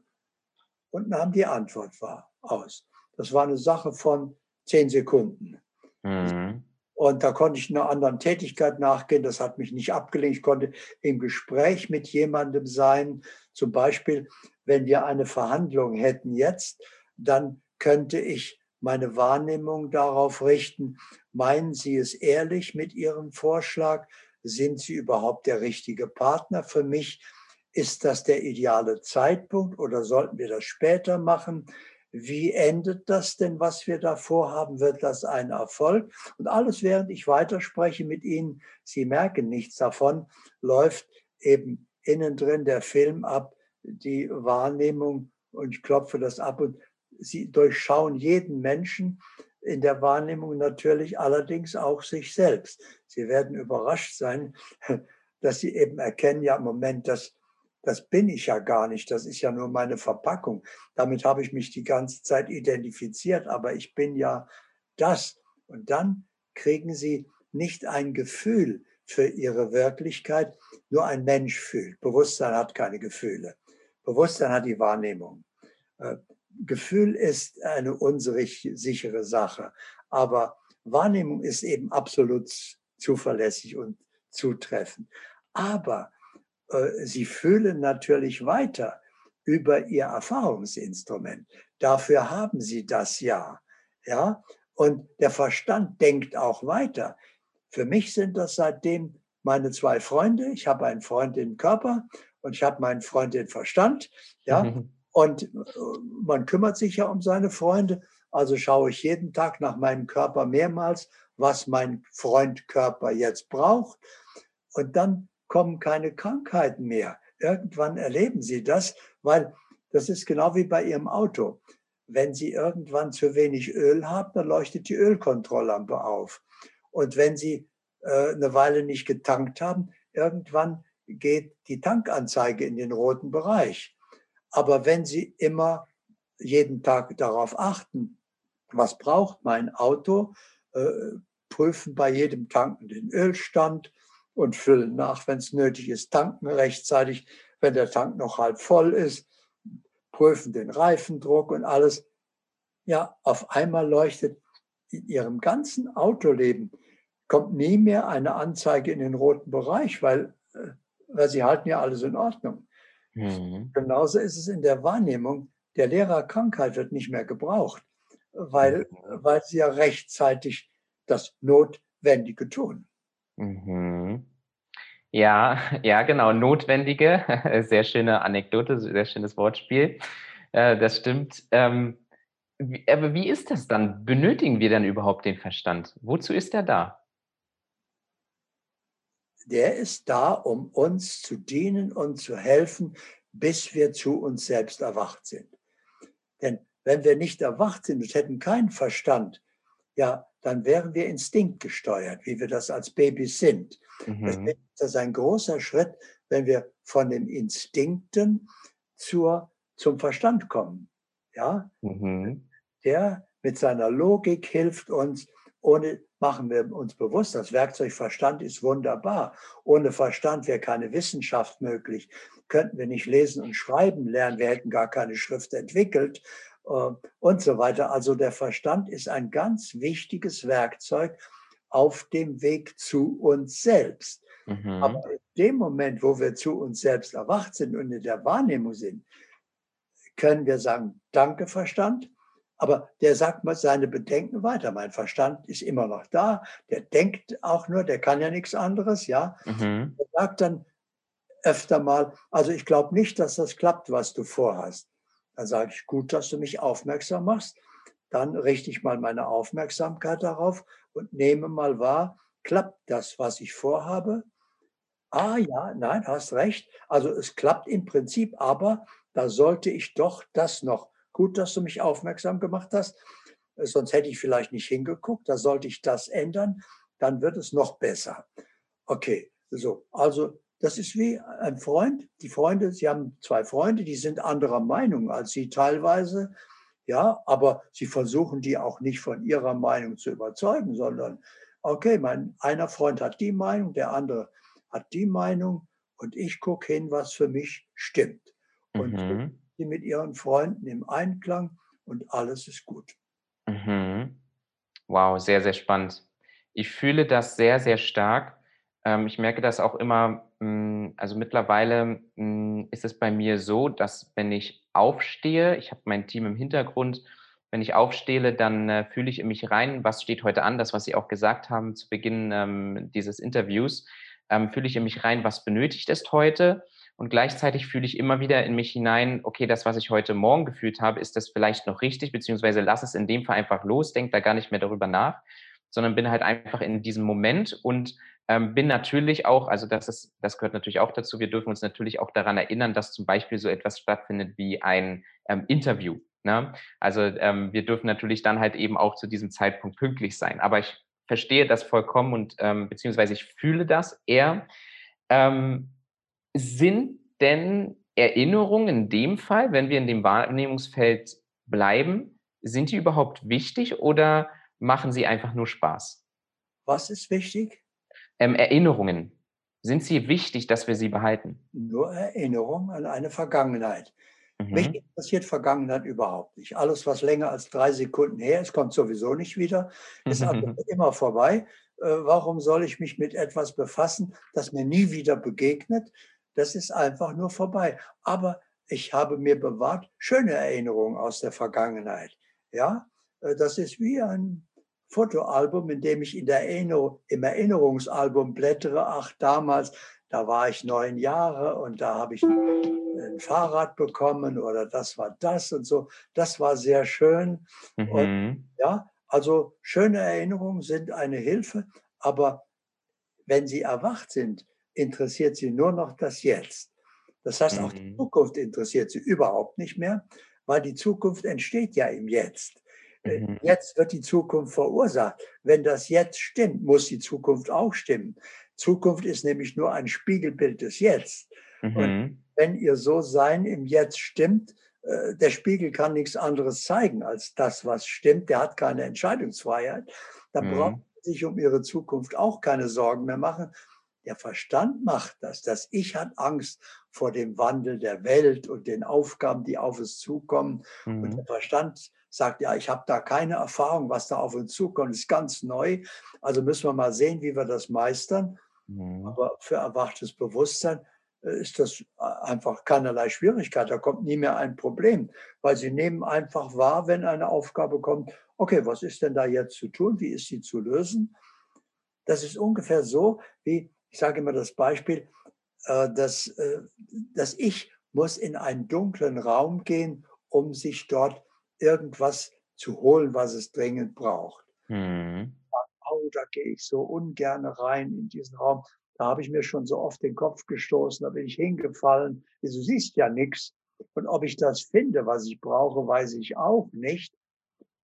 und nahm die Antwort wahr aus. Das war eine Sache von zehn Sekunden. Mhm. Und da konnte ich einer anderen Tätigkeit nachgehen. Das hat mich nicht abgelenkt. Ich konnte im Gespräch mit jemandem sein. Zum Beispiel, wenn wir eine Verhandlung hätten jetzt, dann könnte ich meine Wahrnehmung darauf richten, meinen Sie es ehrlich mit Ihrem Vorschlag? Sind Sie überhaupt der richtige Partner für mich? Ist das der ideale Zeitpunkt oder sollten wir das später machen? Wie endet das denn, was wir da vorhaben? Wird das ein Erfolg? Und alles, während ich weiterspreche mit Ihnen, Sie merken nichts davon, läuft eben innen drin der Film ab, die Wahrnehmung und ich klopfe das ab und Sie durchschauen jeden Menschen in der Wahrnehmung natürlich allerdings auch sich selbst. Sie werden überrascht sein, dass Sie eben erkennen, ja, Moment, das, das bin ich ja gar nicht, das ist ja nur meine Verpackung. Damit habe ich mich die ganze Zeit identifiziert, aber ich bin ja das. Und dann kriegen Sie nicht ein Gefühl für Ihre Wirklichkeit, nur ein Mensch fühlt. Bewusstsein hat keine Gefühle. Bewusstsein hat die Wahrnehmung. Äh, Gefühl ist eine unsichere Sache, aber Wahrnehmung ist eben absolut zuverlässig und zutreffend. Aber äh, sie fühlen natürlich weiter über ihr Erfahrungsinstrument. Dafür haben sie das ja. Ja, und der Verstand denkt auch weiter. Für mich sind das seitdem meine zwei Freunde. Ich habe einen Freund im Körper und ich habe meinen Freund im Verstand. Ja, mhm. Und äh, man kümmert sich ja um seine Freunde. Also schaue ich jeden Tag nach meinem Körper mehrmals, was mein Freund Körper jetzt braucht. Und dann kommen keine Krankheiten mehr. Irgendwann erleben Sie das, weil das ist genau wie bei Ihrem Auto. Wenn Sie irgendwann zu wenig Öl haben, dann leuchtet die Ölkontrolllampe auf. Und wenn Sie äh, eine Weile nicht getankt haben, irgendwann geht die Tankanzeige in den roten Bereich. Aber wenn Sie immer jeden Tag darauf achten, was braucht mein Auto, äh, prüfen bei jedem Tanken den Ölstand, und füllen nach, wenn es nötig ist, tanken rechtzeitig, wenn der Tank noch halb voll ist, prüfen den Reifendruck und alles. Ja, auf einmal leuchtet in ihrem ganzen Autoleben kommt nie mehr eine Anzeige in den roten Bereich, weil, weil sie halten ja alles in Ordnung. Mhm. Genauso ist es in der Wahrnehmung. Der Lehrerkrankheit wird nicht mehr gebraucht, weil, mhm. weil sie ja rechtzeitig das Notwendige tun. Mhm. Ja, ja, genau, notwendige, sehr schöne Anekdote, sehr schönes Wortspiel. Äh, das stimmt. Ähm, aber wie ist das dann? Benötigen wir dann überhaupt den Verstand? Wozu ist er da? Der ist da, um uns zu dienen und zu helfen, bis wir zu uns selbst erwacht sind. Denn wenn wir nicht erwacht sind und hätten keinen Verstand, ja, dann wären wir instinktgesteuert, wie wir das als Babys sind. Mhm. Deswegen ist das ein großer Schritt, wenn wir von den Instinkten zur, zum Verstand kommen. Ja, mhm. der mit seiner Logik hilft uns, ohne machen wir uns bewusst, das Werkzeug Verstand ist wunderbar. Ohne Verstand wäre keine Wissenschaft möglich. Könnten wir nicht lesen und schreiben lernen, wir hätten gar keine Schrift entwickelt äh, und so weiter. Also der Verstand ist ein ganz wichtiges Werkzeug auf dem Weg zu uns selbst. Mhm. Aber in dem Moment, wo wir zu uns selbst erwacht sind und in der Wahrnehmung sind, können wir sagen, danke Verstand, aber der sagt mal seine Bedenken weiter. Mein Verstand ist immer noch da, der denkt auch nur, der kann ja nichts anderes, ja. Mhm. Er sagt dann öfter mal, also ich glaube nicht, dass das klappt, was du vorhast. Dann sage ich, gut, dass du mich aufmerksam machst. Dann richte ich mal meine Aufmerksamkeit darauf und nehme mal wahr, klappt das, was ich vorhabe? Ah ja, nein, hast recht. Also es klappt im Prinzip, aber da sollte ich doch das noch. Gut, dass du mich aufmerksam gemacht hast. Sonst hätte ich vielleicht nicht hingeguckt. Da sollte ich das ändern. Dann wird es noch besser. Okay, so. Also das ist wie ein Freund. Die Freunde, Sie haben zwei Freunde, die sind anderer Meinung als Sie teilweise. Ja, aber Sie versuchen die auch nicht von Ihrer Meinung zu überzeugen, sondern okay, mein einer Freund hat die Meinung, der andere hat die Meinung und ich gucke hin, was für mich stimmt. Und mhm. Sie mit Ihren Freunden im Einklang und alles ist gut. Mhm. Wow, sehr, sehr spannend. Ich fühle das sehr, sehr stark. Ähm, ich merke das auch immer, hm, also mittlerweile hm, ist es bei mir so, dass wenn ich aufstehe, ich habe mein Team im Hintergrund, wenn ich aufstehe, dann äh, fühle ich in mich rein, was steht heute an, das, was Sie auch gesagt haben zu Beginn ähm, dieses Interviews, ähm, fühle ich in mich rein, was benötigt ist heute. Und gleichzeitig fühle ich immer wieder in mich hinein, okay, das, was ich heute Morgen gefühlt habe, ist das vielleicht noch richtig, beziehungsweise lass es in dem Fall einfach los, denk da gar nicht mehr darüber nach, sondern bin halt einfach in diesem Moment und ähm, bin natürlich auch, also das ist, das gehört natürlich auch dazu, wir dürfen uns natürlich auch daran erinnern, dass zum Beispiel so etwas stattfindet wie ein ähm, Interview. Ne? Also ähm, wir dürfen natürlich dann halt eben auch zu diesem Zeitpunkt pünktlich sein. Aber ich verstehe das vollkommen und ähm, beziehungsweise ich fühle das eher. Ähm, sind denn Erinnerungen in dem Fall, wenn wir in dem Wahrnehmungsfeld bleiben, sind die überhaupt wichtig oder machen sie einfach nur Spaß? Was ist wichtig? Ähm, Erinnerungen. Sind sie wichtig, dass wir sie behalten? Nur Erinnerung an eine Vergangenheit. Mhm. Mich interessiert Vergangenheit überhaupt nicht. Alles, was länger als drei Sekunden her ist, kommt sowieso nicht wieder, ist also immer vorbei. Äh, warum soll ich mich mit etwas befassen, das mir nie wieder begegnet? Das ist einfach nur vorbei. Aber ich habe mir bewahrt schöne Erinnerungen aus der Vergangenheit. Ja, äh, das ist wie ein Fotoalbum, in dem ich in der Erinnerung, im Erinnerungsalbum blättere. Ach, damals, da war ich neun Jahre und da habe ich ein Fahrrad bekommen oder das war das und so. Das war sehr schön. Mhm. Und, ja, also schöne Erinnerungen sind eine Hilfe, aber wenn sie erwacht sind, interessiert sie nur noch das Jetzt. Das heißt, auch die mhm. Zukunft interessiert sie überhaupt nicht mehr, weil die Zukunft entsteht ja im Jetzt. Äh, mhm. Jetzt wird die Zukunft verursacht. Wenn das Jetzt stimmt, muss die Zukunft auch stimmen. Zukunft ist nämlich nur ein Spiegelbild des Jetzt. Mhm. Und wenn ihr so Sein im Jetzt stimmt, äh, der Spiegel kann nichts anderes zeigen als das, was stimmt. Der hat keine Entscheidungsfreiheit. Da mhm. braucht sich um ihre Zukunft auch keine Sorgen mehr machen. Der Verstand macht das. Das Ich hat Angst vor dem Wandel der Welt und den Aufgaben, die auf es zukommen. Mhm. Und der Verstand sagt, ja, ich habe da keine Erfahrung, was da auf uns zukommt, das ist ganz neu. Also müssen wir mal sehen, wie wir das meistern. Mhm. Aber für erwachtes Bewusstsein äh, ist das äh, einfach keinerlei Schwierigkeit. Da kommt nie mehr ein Problem, weil sie nehmen einfach wahr, wenn eine Aufgabe kommt, okay, was ist denn da jetzt zu tun? Wie ist sie zu lösen? Das ist ungefähr so, wie, ich sage immer das Beispiel, äh, dass, dass ich muss in einen dunklen Raum gehen, um sich dort irgendwas zu holen, was es dringend braucht. Mhm. Oh, da gehe ich so ungern rein in diesen Raum. Da habe ich mir schon so oft den Kopf gestoßen, da bin ich hingefallen. Du siehst ja nichts. Und ob ich das finde, was ich brauche, weiß ich auch nicht.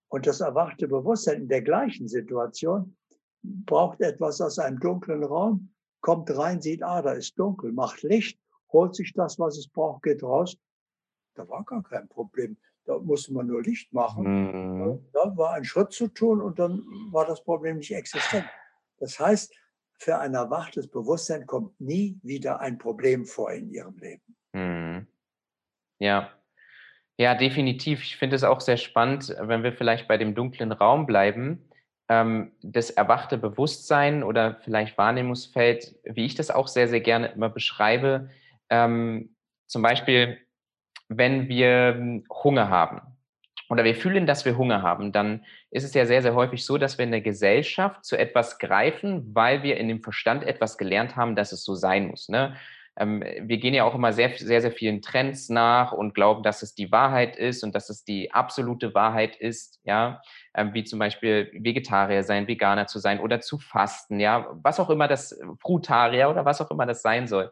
Und das erwachte Bewusstsein in der gleichen Situation braucht etwas aus einem dunklen Raum, kommt rein, sieht, ah, da ist dunkel, macht Licht, holt sich das, was es braucht, geht raus. Da war gar kein Problem. Da musste man nur Licht machen. Mhm. Da war ein Schritt zu tun und dann war das Problem nicht existent. Das heißt, für ein erwachtes Bewusstsein kommt nie wieder ein Problem vor in ihrem Leben. Mhm. Ja. Ja, definitiv. Ich finde es auch sehr spannend, wenn wir vielleicht bei dem dunklen Raum bleiben, ähm, das erwachte Bewusstsein oder vielleicht Wahrnehmungsfeld, wie ich das auch sehr, sehr gerne immer beschreibe. Ähm, zum Beispiel, wenn wir hm, Hunger haben oder wir fühlen, dass wir Hunger haben, dann ist es ja sehr, sehr häufig so, dass wir in der Gesellschaft zu etwas greifen, weil wir in dem Verstand etwas gelernt haben, dass es so sein muss. Ne? Ähm, wir gehen ja auch immer sehr, sehr, sehr vielen Trends nach und glauben, dass es die Wahrheit ist und dass es die absolute Wahrheit ist, ja, ähm, wie zum Beispiel Vegetarier sein, Veganer zu sein oder zu fasten, ja, was auch immer das, Frutarier oder was auch immer das sein soll.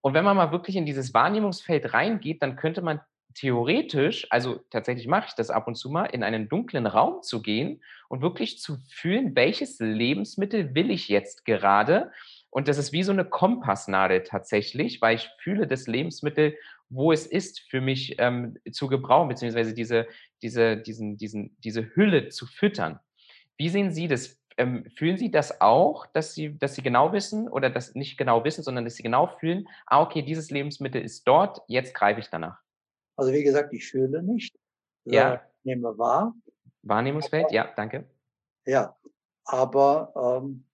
Und wenn man mal wirklich in dieses Wahrnehmungsfeld reingeht, dann könnte man theoretisch, also tatsächlich mache ich das ab und zu mal, in einen dunklen Raum zu gehen und wirklich zu fühlen, welches Lebensmittel will ich jetzt gerade. Und das ist wie so eine Kompassnadel tatsächlich, weil ich fühle das Lebensmittel, wo es ist, für mich ähm, zu gebrauchen, beziehungsweise diese, diese, diesen, diesen, diese Hülle zu füttern. Wie sehen Sie das? Ähm, fühlen Sie das auch, dass Sie, dass Sie genau wissen oder das nicht genau wissen, sondern dass Sie genau fühlen, ah, okay, dieses Lebensmittel ist dort, jetzt greife ich danach? Also wie gesagt, ich fühle nicht. Ja. Ich nehme wahr. Wahrnehmungsfeld, aber, ja, danke. Ja, aber ähm,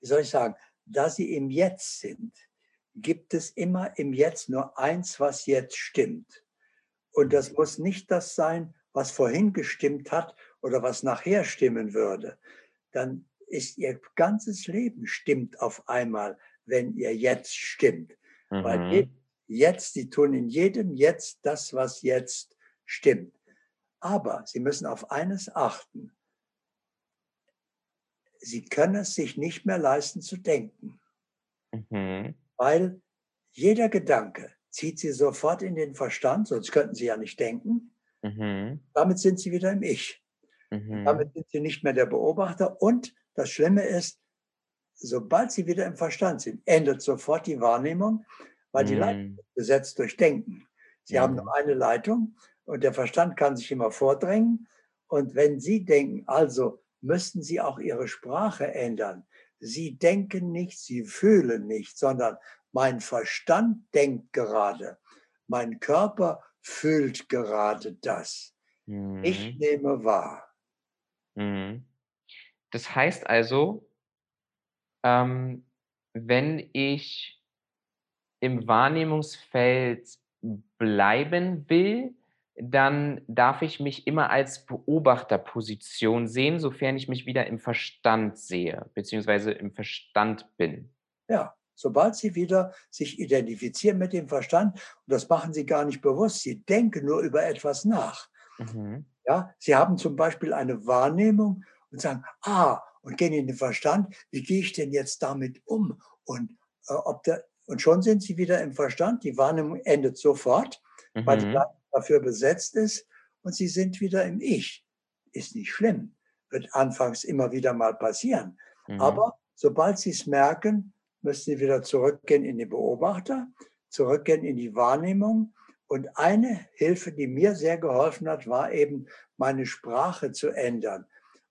wie soll ich sagen, da Sie im Jetzt sind, gibt es immer im Jetzt nur eins, was jetzt stimmt. Und das muss nicht das sein, was vorhin gestimmt hat oder was nachher stimmen würde, dann ist ihr ganzes Leben stimmt auf einmal, wenn ihr jetzt stimmt. Mhm. Weil jetzt, sie tun in jedem Jetzt das, was jetzt stimmt. Aber sie müssen auf eines achten. Sie können es sich nicht mehr leisten zu denken. Mhm. Weil jeder Gedanke zieht sie sofort in den Verstand, sonst könnten sie ja nicht denken. Mhm. Damit sind sie wieder im Ich. Mhm. Damit sind sie nicht mehr der Beobachter. Und das Schlimme ist, sobald sie wieder im Verstand sind, endet sofort die Wahrnehmung, weil mhm. die Leitung ist besetzt durch Denken. Sie mhm. haben nur eine Leitung und der Verstand kann sich immer vordrängen. Und wenn Sie denken, also müssten Sie auch Ihre Sprache ändern. Sie denken nicht, Sie fühlen nicht, sondern mein Verstand denkt gerade. Mein Körper fühlt gerade das. Mhm. Ich nehme wahr. Mhm. Das heißt also, ähm, wenn ich im Wahrnehmungsfeld bleiben will, dann darf ich mich immer als Beobachterposition sehen, sofern ich mich wieder im Verstand sehe, beziehungsweise im Verstand bin. Ja, sobald Sie wieder sich identifizieren mit dem Verstand, und das machen Sie gar nicht bewusst, Sie denken nur über etwas nach. Mhm. Ja, Sie haben zum Beispiel eine Wahrnehmung und sagen, ah, und gehen in den Verstand, wie gehe ich denn jetzt damit um? Und, äh, ob der, und schon sind Sie wieder im Verstand, die Wahrnehmung endet sofort, mhm. weil die. Dafür besetzt ist und Sie sind wieder im Ich. Ist nicht schlimm, wird anfangs immer wieder mal passieren. Mhm. Aber sobald Sie es merken, müssen Sie wieder zurückgehen in den Beobachter, zurückgehen in die Wahrnehmung und eine Hilfe, die mir sehr geholfen hat, war eben meine Sprache zu ändern.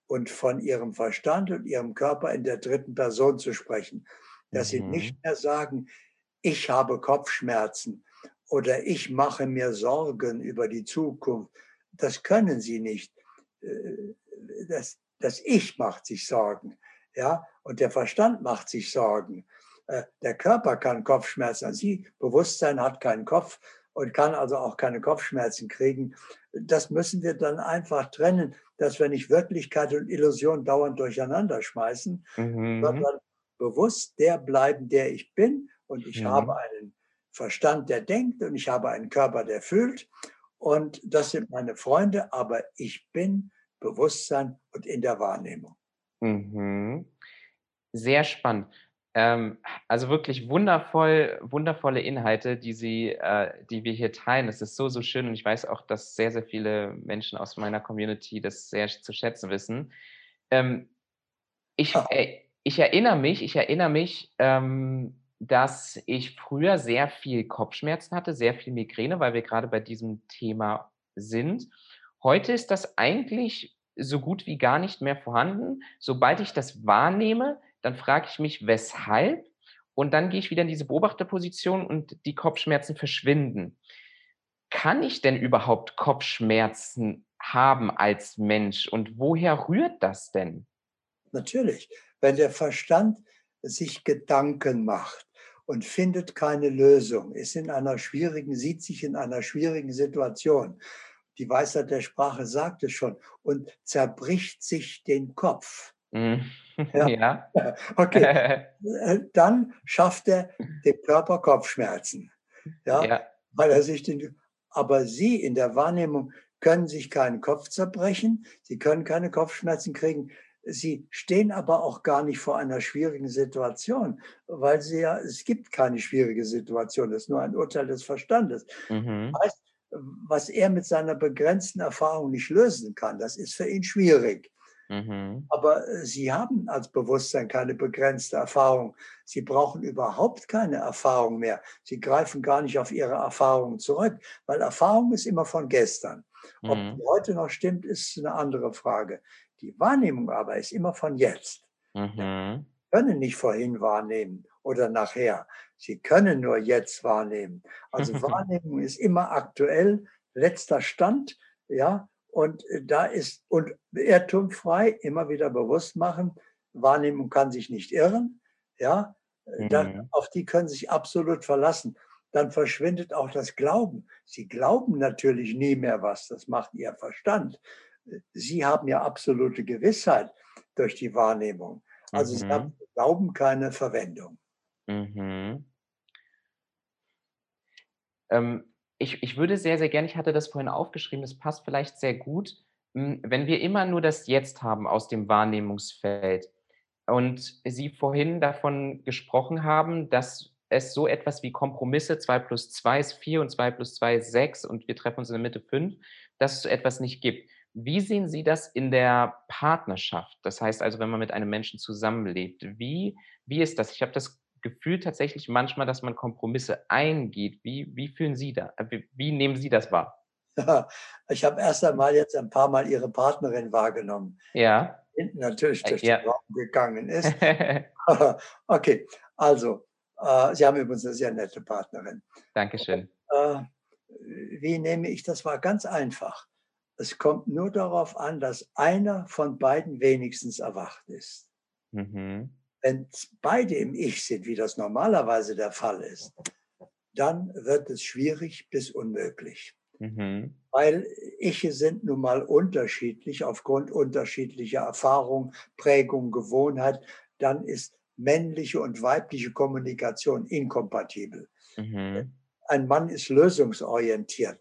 und von ihrem Verstand und ihrem Körper in der dritten Person zu sprechen. Dass mhm. sie nicht mehr sagen, ich habe Kopfschmerzen oder ich mache mir Sorgen über die Zukunft. Das können sie nicht. Äh, das, das Ich macht sich Sorgen. Ja, und der Verstand macht sich Sorgen. Äh, der Körper kann Kopfschmerzen. Also sie, Bewusstsein hat keinen Kopf und kann also auch keine Kopfschmerzen kriegen. Das müssen wir dann einfach trennen, dass wir nicht Wirklichkeit und Illusion dauernd durcheinander schmeißen, mhm. sondern bewusst der bleiben, der ich bin. Und ich mhm. habe einen Verstand, der denkt und ich habe einen Körper, der fühlt. Und das sind meine Freunde, aber ich bin Bewusstsein und in der Wahrnehmung. Mhm. Sehr spannend. Ähm, also wirklich wundervoll, wundervolle Inhalte, die Sie, äh, die wir hier teilen. Es ist so, so schön und ich weiß auch, dass sehr, sehr viele Menschen aus meiner Community das sehr zu schätzen wissen. Ähm, ich, äh, ich erinnere mich, ich erinnere mich, ähm, dass ich früher sehr viel Kopfschmerzen hatte, sehr viel Migräne, weil wir gerade bei diesem Thema sind. Heute ist das eigentlich so gut wie gar nicht mehr vorhanden. Sobald ich das wahrnehme, dann frage ich mich, weshalb? Und dann gehe ich wieder in diese Beobachterposition und die Kopfschmerzen verschwinden. Kann ich denn überhaupt Kopfschmerzen haben als Mensch? Und woher rührt das denn? Natürlich, wenn der Verstand sich Gedanken macht und findet keine Lösung, ist in einer schwierigen, sieht sich in einer schwierigen Situation. Die Weisheit der Sprache sagt es schon und zerbricht sich den Kopf. Mhm. Ja. ja. Okay. Äh, dann schafft er dem Körper Kopfschmerzen. Ja. ja. Weil er sich den, aber Sie in der Wahrnehmung können sich keinen Kopf zerbrechen. Sie können keine Kopfschmerzen kriegen. Sie stehen aber auch gar nicht vor einer schwierigen Situation, weil sie ja, es gibt keine schwierige Situation, das ist nur ein Urteil des Verstandes. Mhm. Heißt, was er mit seiner begrenzten Erfahrung nicht lösen kann, das ist für ihn schwierig. Mhm. Aber äh, sie haben als Bewusstsein keine begrenzte Erfahrung. Sie brauchen überhaupt keine Erfahrung mehr. Sie greifen gar nicht auf ihre Erfahrungen zurück, weil Erfahrung ist immer von gestern. Ob mhm. heute noch stimmt, ist eine andere Frage. Die Wahrnehmung aber ist immer von jetzt. Mhm. Sie können nicht vorhin wahrnehmen oder nachher. Sie können nur jetzt wahrnehmen. Also Wahrnehmung ist immer aktuell, letzter Stand, ja, und da ist, und irrtumfrei immer wieder bewusst machen, Wahrnehmung kann sich nicht irren, ja, dann, mhm. auf die können sich absolut verlassen. Dann verschwindet auch das Glauben. Sie glauben natürlich nie mehr was, das macht ihr Verstand. Sie haben ja absolute Gewissheit durch die Wahrnehmung. Also mhm. Sie haben Glauben keine Verwendung. Mhm. Ähm, ich, ich würde sehr, sehr gerne, ich hatte das vorhin aufgeschrieben, es passt vielleicht sehr gut, hm, wenn wir immer nur das Jetzt haben aus dem Wahrnehmungsfeld und Sie vorhin davon gesprochen haben, dass es so etwas wie Kompromisse, 2 plus 2 ist 4 und 2 plus 2 ist 6 und wir treffen uns in der Mitte 5, dass es so etwas nicht gibt. Wie sehen Sie das in der Partnerschaft? Das heißt also, wenn man mit einem Menschen zusammenlebt, wie, wie ist das? Ich habe das Gefühl tatsächlich manchmal, dass man Kompromisse eingeht. Wie, wie fühlen Sie da? Äh, wie, wie nehmen Sie das wahr? ich habe erst einmal jetzt ein paar Mal Ihre Partnerin wahrgenommen. Ja. Hinten natürlich durch ja. den Raum gegangen ist. okay, also, äh, Sie haben übrigens eine sehr nette Partnerin. Dankeschön. Äh, wie nehme ich das wahr? Ganz einfach. Es kommt nur darauf an, dass einer von beiden wenigstens erwacht ist. Mhm. Wenn beide im Ich sind, wie das normalerweise der Fall ist, dann wird es schwierig bis unmöglich. Mhm. Weil Iche sind nun mal unterschiedlich aufgrund unterschiedlicher Erfahrung, Prägung, Gewohnheit. Dann ist männliche und weibliche Kommunikation inkompatibel. Mhm. Ein Mann ist lösungsorientiert.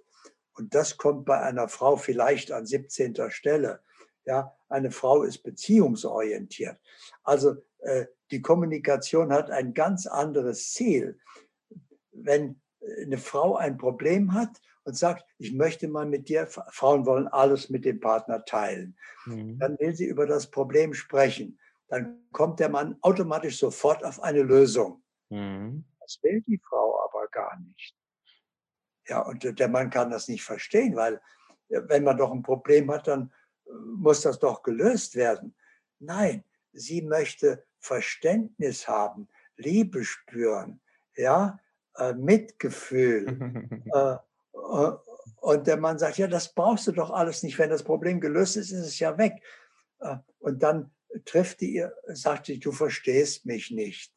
Und das kommt bei einer Frau vielleicht an 17. Stelle. Ja, eine Frau ist beziehungsorientiert. Also äh, die Kommunikation hat ein ganz anderes Ziel. Wenn äh, eine Frau ein Problem hat und sagt, ich möchte mal mit dir, Frauen wollen alles mit dem Partner teilen, mhm. dann will sie über das Problem sprechen. Dann kommt der Mann automatisch sofort auf eine Lösung. Mhm. Das will die Frau aber gar nicht. Ja, und der Mann kann das nicht verstehen, weil äh, wenn man doch ein Problem hat, dann muss das doch gelöst werden. Nein, sie möchte Verständnis haben, Liebe spüren, ja, äh, Mitgefühl. äh, äh, und der Mann sagt, ja, das brauchst du doch alles nicht. Wenn das Problem gelöst ist, ist es ja weg. Äh, und dann trifft die ihr, sagt sie, du verstehst mich nicht.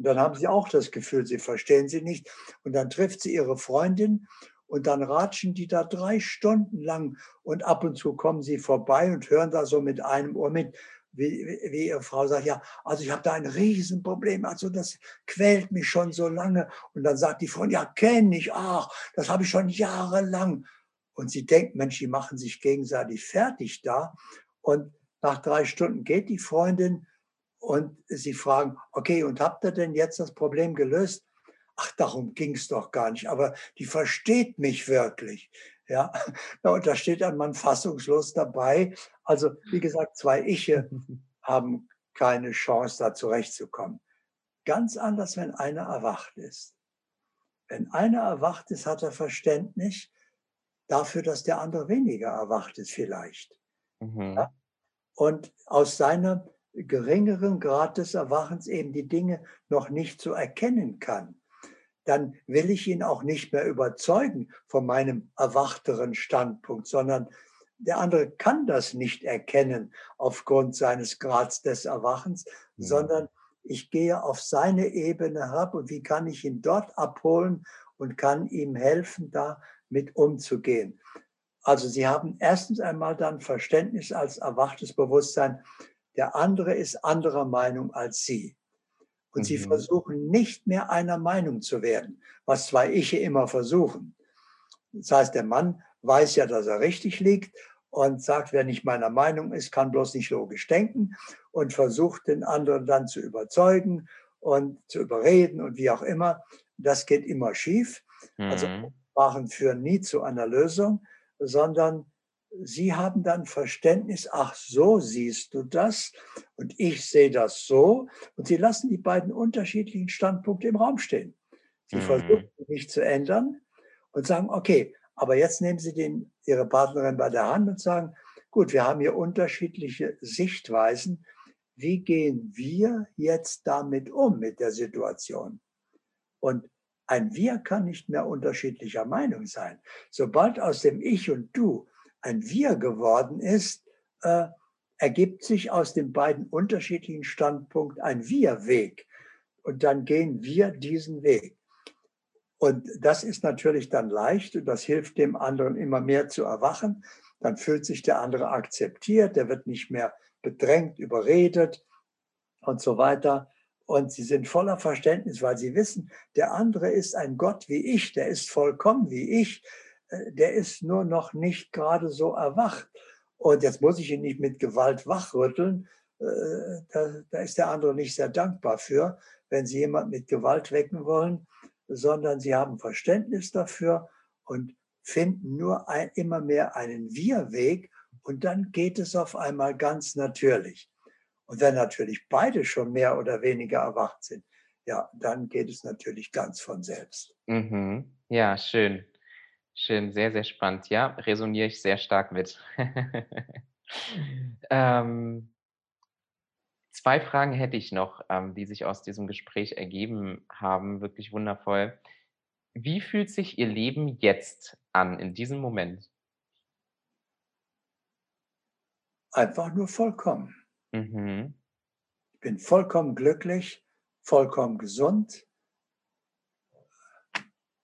Und dann haben sie auch das Gefühl, sie verstehen sie nicht. Und dann trifft sie ihre Freundin und dann ratschen die da drei Stunden lang und ab und zu kommen sie vorbei und hören da so mit einem Ohr mit, wie, wie ihre Frau sagt, ja, also ich habe da ein Riesenproblem, also das quält mich schon so lange. Und dann sagt die Freundin, ja, kenne ich, ach, das habe ich schon jahrelang. Und sie denkt, Mensch, die machen sich gegenseitig fertig da. Und nach drei Stunden geht die Freundin und sie fragen, okay, und habt ihr denn jetzt das Problem gelöst? Ach, darum ging es doch gar nicht, aber die versteht mich wirklich. Ja, und da steht ein Mann fassungslos dabei. Also, wie gesagt, zwei Iche haben keine Chance, da zurechtzukommen. Ganz anders, wenn einer erwacht ist. Wenn einer erwacht ist, hat er Verständnis dafür, dass der andere weniger erwacht ist vielleicht. Mhm. Ja? Und aus seinem geringeren Grad des Erwachens eben die Dinge noch nicht so erkennen kann dann will ich ihn auch nicht mehr überzeugen von meinem erwachteren Standpunkt, sondern der andere kann das nicht erkennen aufgrund seines Grads des Erwachens, mhm. sondern ich gehe auf seine Ebene herab und wie kann ich ihn dort abholen und kann ihm helfen, da mit umzugehen. Also Sie haben erstens einmal dann Verständnis als erwachtes Bewusstsein, der andere ist anderer Meinung als Sie. Und mhm. sie versuchen nicht mehr einer Meinung zu werden, was zwei Iche immer versuchen. Das heißt, der Mann weiß ja, dass er richtig liegt und sagt, wer nicht meiner Meinung ist, kann bloß nicht logisch denken und versucht den anderen dann zu überzeugen und zu überreden und wie auch immer. Das geht immer schief. Also mhm. Also Sprachen führen nie zu einer Lösung, sondern Sie haben dann Verständnis, ach so siehst du das und ich sehe das so. Und Sie lassen die beiden unterschiedlichen Standpunkte im Raum stehen. Sie mhm. versuchen nicht zu ändern und sagen, okay, aber jetzt nehmen Sie den, Ihre Partnerin bei der Hand und sagen, gut, wir haben hier unterschiedliche Sichtweisen. Wie gehen wir jetzt damit um, mit der Situation? Und ein Wir kann nicht mehr unterschiedlicher Meinung sein. Sobald aus dem Ich und Du ein Wir geworden ist, äh, ergibt sich aus den beiden unterschiedlichen Standpunkten ein Wir-Weg. Und dann gehen wir diesen Weg. Und das ist natürlich dann leicht und das hilft dem anderen immer mehr zu erwachen. Dann fühlt sich der andere akzeptiert, der wird nicht mehr bedrängt, überredet und so weiter. Und sie sind voller Verständnis, weil sie wissen, der andere ist ein Gott wie ich, der ist vollkommen wie ich der ist nur noch nicht gerade so erwacht. Und jetzt muss ich ihn nicht mit Gewalt wachrütteln. Äh, da, da ist der andere nicht sehr dankbar für, wenn Sie jemand mit Gewalt wecken wollen, sondern Sie haben Verständnis dafür und finden nur ein, immer mehr einen Wir-Weg und dann geht es auf einmal ganz natürlich. Und wenn natürlich beide schon mehr oder weniger erwacht sind, ja, dann geht es natürlich ganz von selbst. Mhm. Ja, schön. Schön, sehr, sehr spannend. Ja, resoniere ich sehr stark mit. ähm, zwei Fragen hätte ich noch, ähm, die sich aus diesem Gespräch ergeben haben. Wirklich wundervoll. Wie fühlt sich Ihr Leben jetzt an, in diesem Moment? Einfach nur vollkommen. Mhm. Ich bin vollkommen glücklich, vollkommen gesund,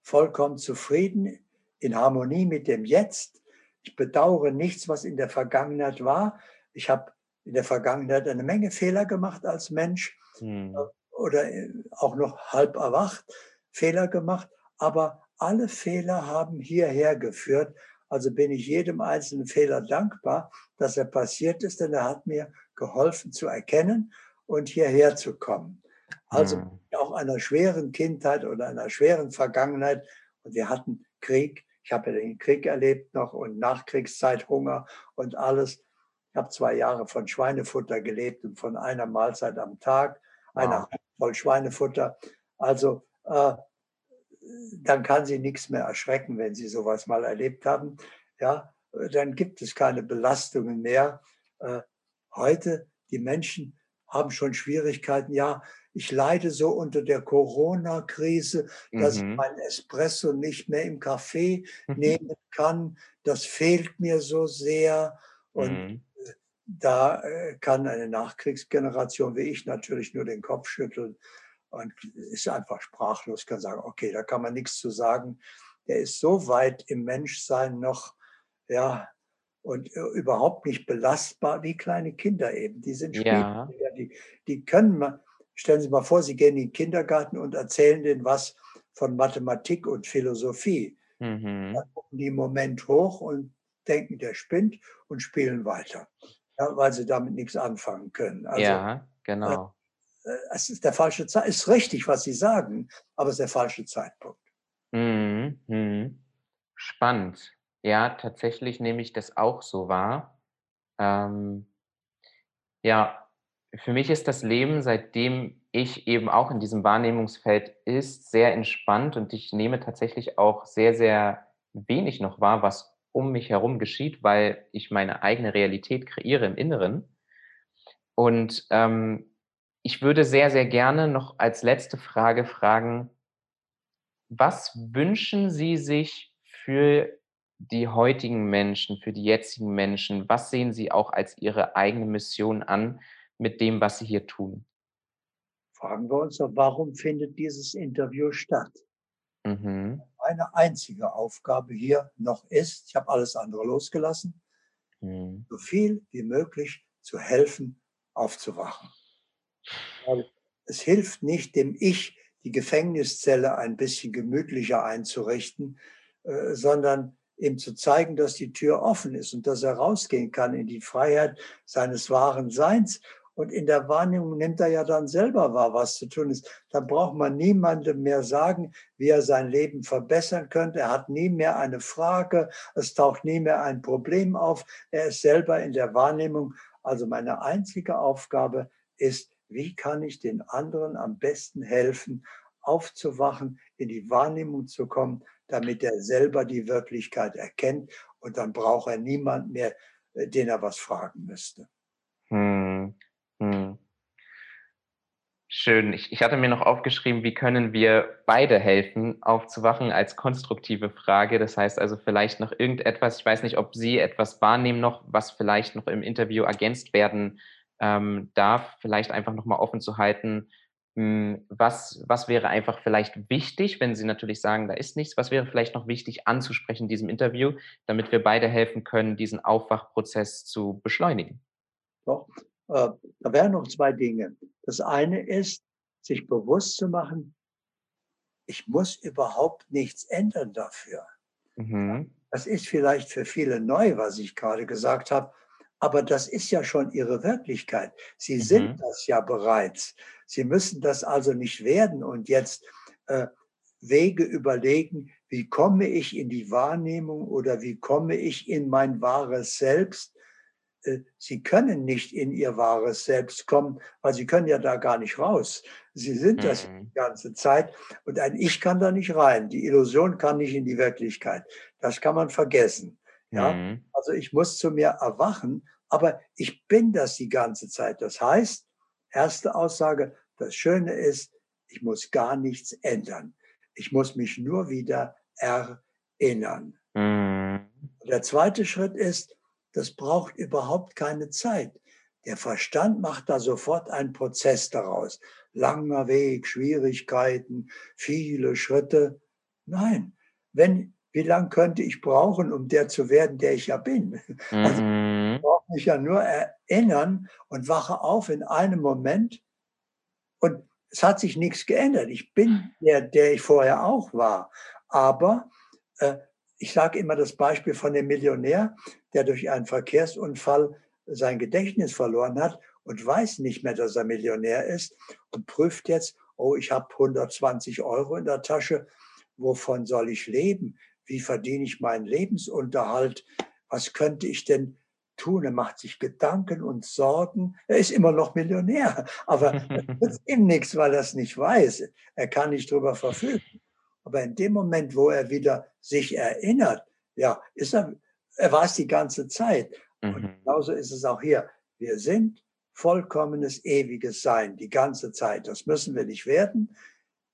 vollkommen zufrieden in Harmonie mit dem Jetzt. Ich bedauere nichts, was in der Vergangenheit war. Ich habe in der Vergangenheit eine Menge Fehler gemacht als Mensch hm. oder äh, auch noch halb erwacht, Fehler gemacht. Aber alle Fehler haben hierher geführt. Also bin ich jedem einzelnen Fehler dankbar, dass er passiert ist, denn er hat mir geholfen zu erkennen und hierher zu kommen. Also hm. auch einer schweren Kindheit oder einer schweren Vergangenheit. Und wir hatten Krieg, ich habe ja den Krieg erlebt noch und Nachkriegszeit, Hunger und alles. Ich habe zwei Jahre von Schweinefutter gelebt und von einer Mahlzeit am Tag, einer wow. voll Schweinefutter. Also äh, dann kann sie nichts mehr erschrecken, wenn sie sowas mal erlebt haben. Ja, dann gibt es keine Belastungen mehr. Äh, heute, die Menschen haben schon Schwierigkeiten. Ja, ich leide so unter der Corona-Krise, dass mhm. ich mein Espresso nicht mehr im Café nehmen kann. Das fehlt mir so sehr. Und mhm. da kann eine Nachkriegsgeneration wie ich natürlich nur den Kopf schütteln und ist einfach sprachlos, kann sagen, okay, da kann man nichts zu sagen. Der ist so weit im Menschsein noch, ja, und äh, überhaupt nicht belastbar wie kleine Kinder eben. Die sind ja. die, die können man, stellen Sie mal vor, Sie gehen in den Kindergarten und erzählen denen was von Mathematik und Philosophie. Mhm. Dann gucken die im Moment hoch und denken, der spinnt und spielen weiter, ja, weil sie damit nichts anfangen können. Also, ja, genau. Äh, es ist der falsche Zeit. Es ist richtig, was Sie sagen, aber es ist der falsche Zeitpunkt. Mhm. Mhm. Spannend. Ja, tatsächlich nehme ich das auch so wahr. Ähm, ja, für mich ist das Leben, seitdem ich eben auch in diesem Wahrnehmungsfeld ist, sehr entspannt und ich nehme tatsächlich auch sehr, sehr wenig noch wahr, was um mich herum geschieht, weil ich meine eigene Realität kreiere im Inneren. Und ähm, ich würde sehr, sehr gerne noch als letzte Frage fragen, was wünschen Sie sich für die heutigen Menschen, für die jetzigen Menschen? Was sehen Sie auch als Ihre eigene Mission an mit dem, was Sie hier tun? Fragen wir uns doch, warum findet dieses Interview statt? Mhm. Meine einzige Aufgabe hier noch ist, ich habe alles andere losgelassen, mhm. so viel wie möglich zu helfen, aufzuwachen. Weil es hilft nicht dem Ich, die Gefängniszelle ein bisschen gemütlicher einzurichten, äh, sondern ihm zu zeigen, dass die Tür offen ist und dass er rausgehen kann in die Freiheit seines wahren Seins. Und in der Wahrnehmung nimmt er ja dann selber wahr, was zu tun ist. Da braucht man niemandem mehr sagen, wie er sein Leben verbessern könnte. Er hat nie mehr eine Frage, es taucht nie mehr ein Problem auf. Er ist selber in der Wahrnehmung. Also meine einzige Aufgabe ist, wie kann ich den anderen am besten helfen, aufzuwachen, in die Wahrnehmung zu kommen, damit er selber die Wirklichkeit erkennt und dann braucht er niemand mehr, äh, den er was fragen müsste. Hm, hm. Schön. Ich, ich hatte mir noch aufgeschrieben, wie können wir beide helfen, aufzuwachen als konstruktive Frage. Das heißt also vielleicht noch irgendetwas, ich weiß nicht, ob Sie etwas wahrnehmen noch, was vielleicht noch im Interview ergänzt werden ähm, darf, vielleicht einfach nochmal offen zu halten, was, was wäre einfach vielleicht wichtig, wenn Sie natürlich sagen, da ist nichts, was wäre vielleicht noch wichtig anzusprechen in diesem Interview, damit wir beide helfen können, diesen Aufwachprozess zu beschleunigen? Doch, äh, da wären noch zwei Dinge. Das eine ist, sich bewusst zu machen, ich muss überhaupt nichts ändern dafür. Mhm. Das ist vielleicht für viele neu, was ich gerade gesagt habe. Aber das ist ja schon ihre Wirklichkeit. Sie mhm. sind das ja bereits. Sie müssen das also nicht werden und jetzt äh, Wege überlegen, wie komme ich in die Wahrnehmung oder wie komme ich in mein wahres Selbst. Äh, sie können nicht in ihr wahres Selbst kommen, weil sie können ja da gar nicht raus. Sie sind das mhm. die ganze Zeit und ein Ich kann da nicht rein. Die Illusion kann nicht in die Wirklichkeit. Das kann man vergessen. Ja? Mhm. Also ich muss zu mir erwachen, aber ich bin das die ganze Zeit. Das heißt, erste Aussage, das Schöne ist, ich muss gar nichts ändern. Ich muss mich nur wieder erinnern. Mhm. Der zweite Schritt ist, das braucht überhaupt keine Zeit. Der Verstand macht da sofort einen Prozess daraus. Langer Weg, Schwierigkeiten, viele Schritte. Nein, wenn wie lange könnte ich brauchen, um der zu werden, der ich ja bin? Also, ich mhm. brauche mich ja nur erinnern und wache auf in einem Moment und es hat sich nichts geändert. Ich bin der, der ich vorher auch war. Aber äh, ich sage immer das Beispiel von dem Millionär, der durch einen Verkehrsunfall sein Gedächtnis verloren hat und weiß nicht mehr, dass er Millionär ist und prüft jetzt, oh, ich habe 120 Euro in der Tasche, wovon soll ich leben? Wie verdiene ich meinen Lebensunterhalt, was könnte ich denn tun? Er macht sich Gedanken und Sorgen. Er ist immer noch Millionär, aber das ist ihm nichts, weil er es nicht weiß. Er kann nicht darüber verfügen. Aber in dem Moment, wo er wieder sich erinnert, ja, ist er er war es die ganze Zeit. Und Mhm. genauso ist es auch hier. Wir sind vollkommenes, ewiges Sein die ganze Zeit. Das müssen wir nicht werden.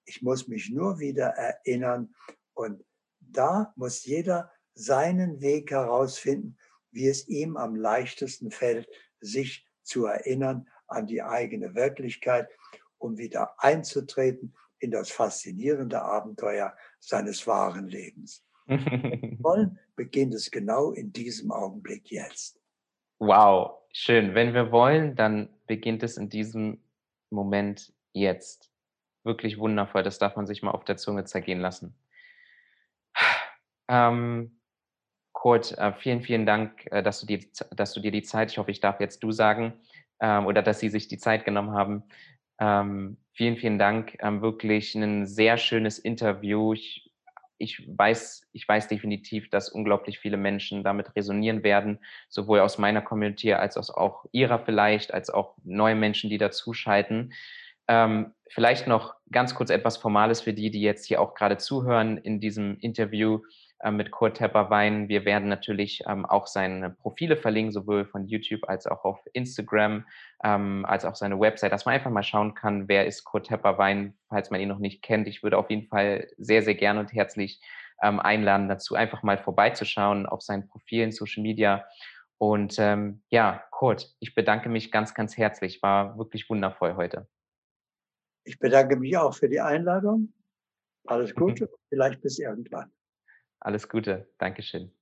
Ich muss mich nur wieder erinnern. Und da muss jeder seinen Weg herausfinden, wie es ihm am leichtesten fällt, sich zu erinnern an die eigene Wirklichkeit, um wieder einzutreten in das faszinierende Abenteuer seines wahren Lebens. Wollen, beginnt es genau in diesem Augenblick jetzt. Wow, schön. Wenn wir wollen, dann beginnt es in diesem Moment jetzt. Wirklich wundervoll. Das darf man sich mal auf der Zunge zergehen lassen. Ähm, Kurt, äh, vielen, vielen Dank, äh, dass du, dir, dass du dir die Zeit, ich hoffe, ich darf jetzt du sagen, ähm, oder dass Sie sich die Zeit genommen haben. Ähm, vielen, vielen Dank. Ähm, wirklich ein sehr schönes Interview. Ich, ich, weiß, ich weiß definitiv, dass unglaublich viele Menschen damit resonieren werden, sowohl aus meiner Community als auch, auch ihrer vielleicht, als auch neue Menschen, die dazuschalten. Ähm, vielleicht noch ganz kurz etwas Formales für die, die jetzt hier auch gerade zuhören in diesem Interview mit Kurt Tepperwein. Wir werden natürlich ähm, auch seine Profile verlinken, sowohl von YouTube als auch auf Instagram, ähm, als auch seine Website, dass man einfach mal schauen kann, wer ist Kurt Tepperwein, falls man ihn noch nicht kennt. Ich würde auf jeden Fall sehr, sehr gerne und herzlich ähm, einladen dazu, einfach mal vorbeizuschauen auf seinen Profilen, Social Media. Und ähm, ja, Kurt, ich bedanke mich ganz, ganz herzlich. War wirklich wundervoll heute. Ich bedanke mich auch für die Einladung. Alles Gute, vielleicht bis irgendwann. Alles Gute. Dankeschön.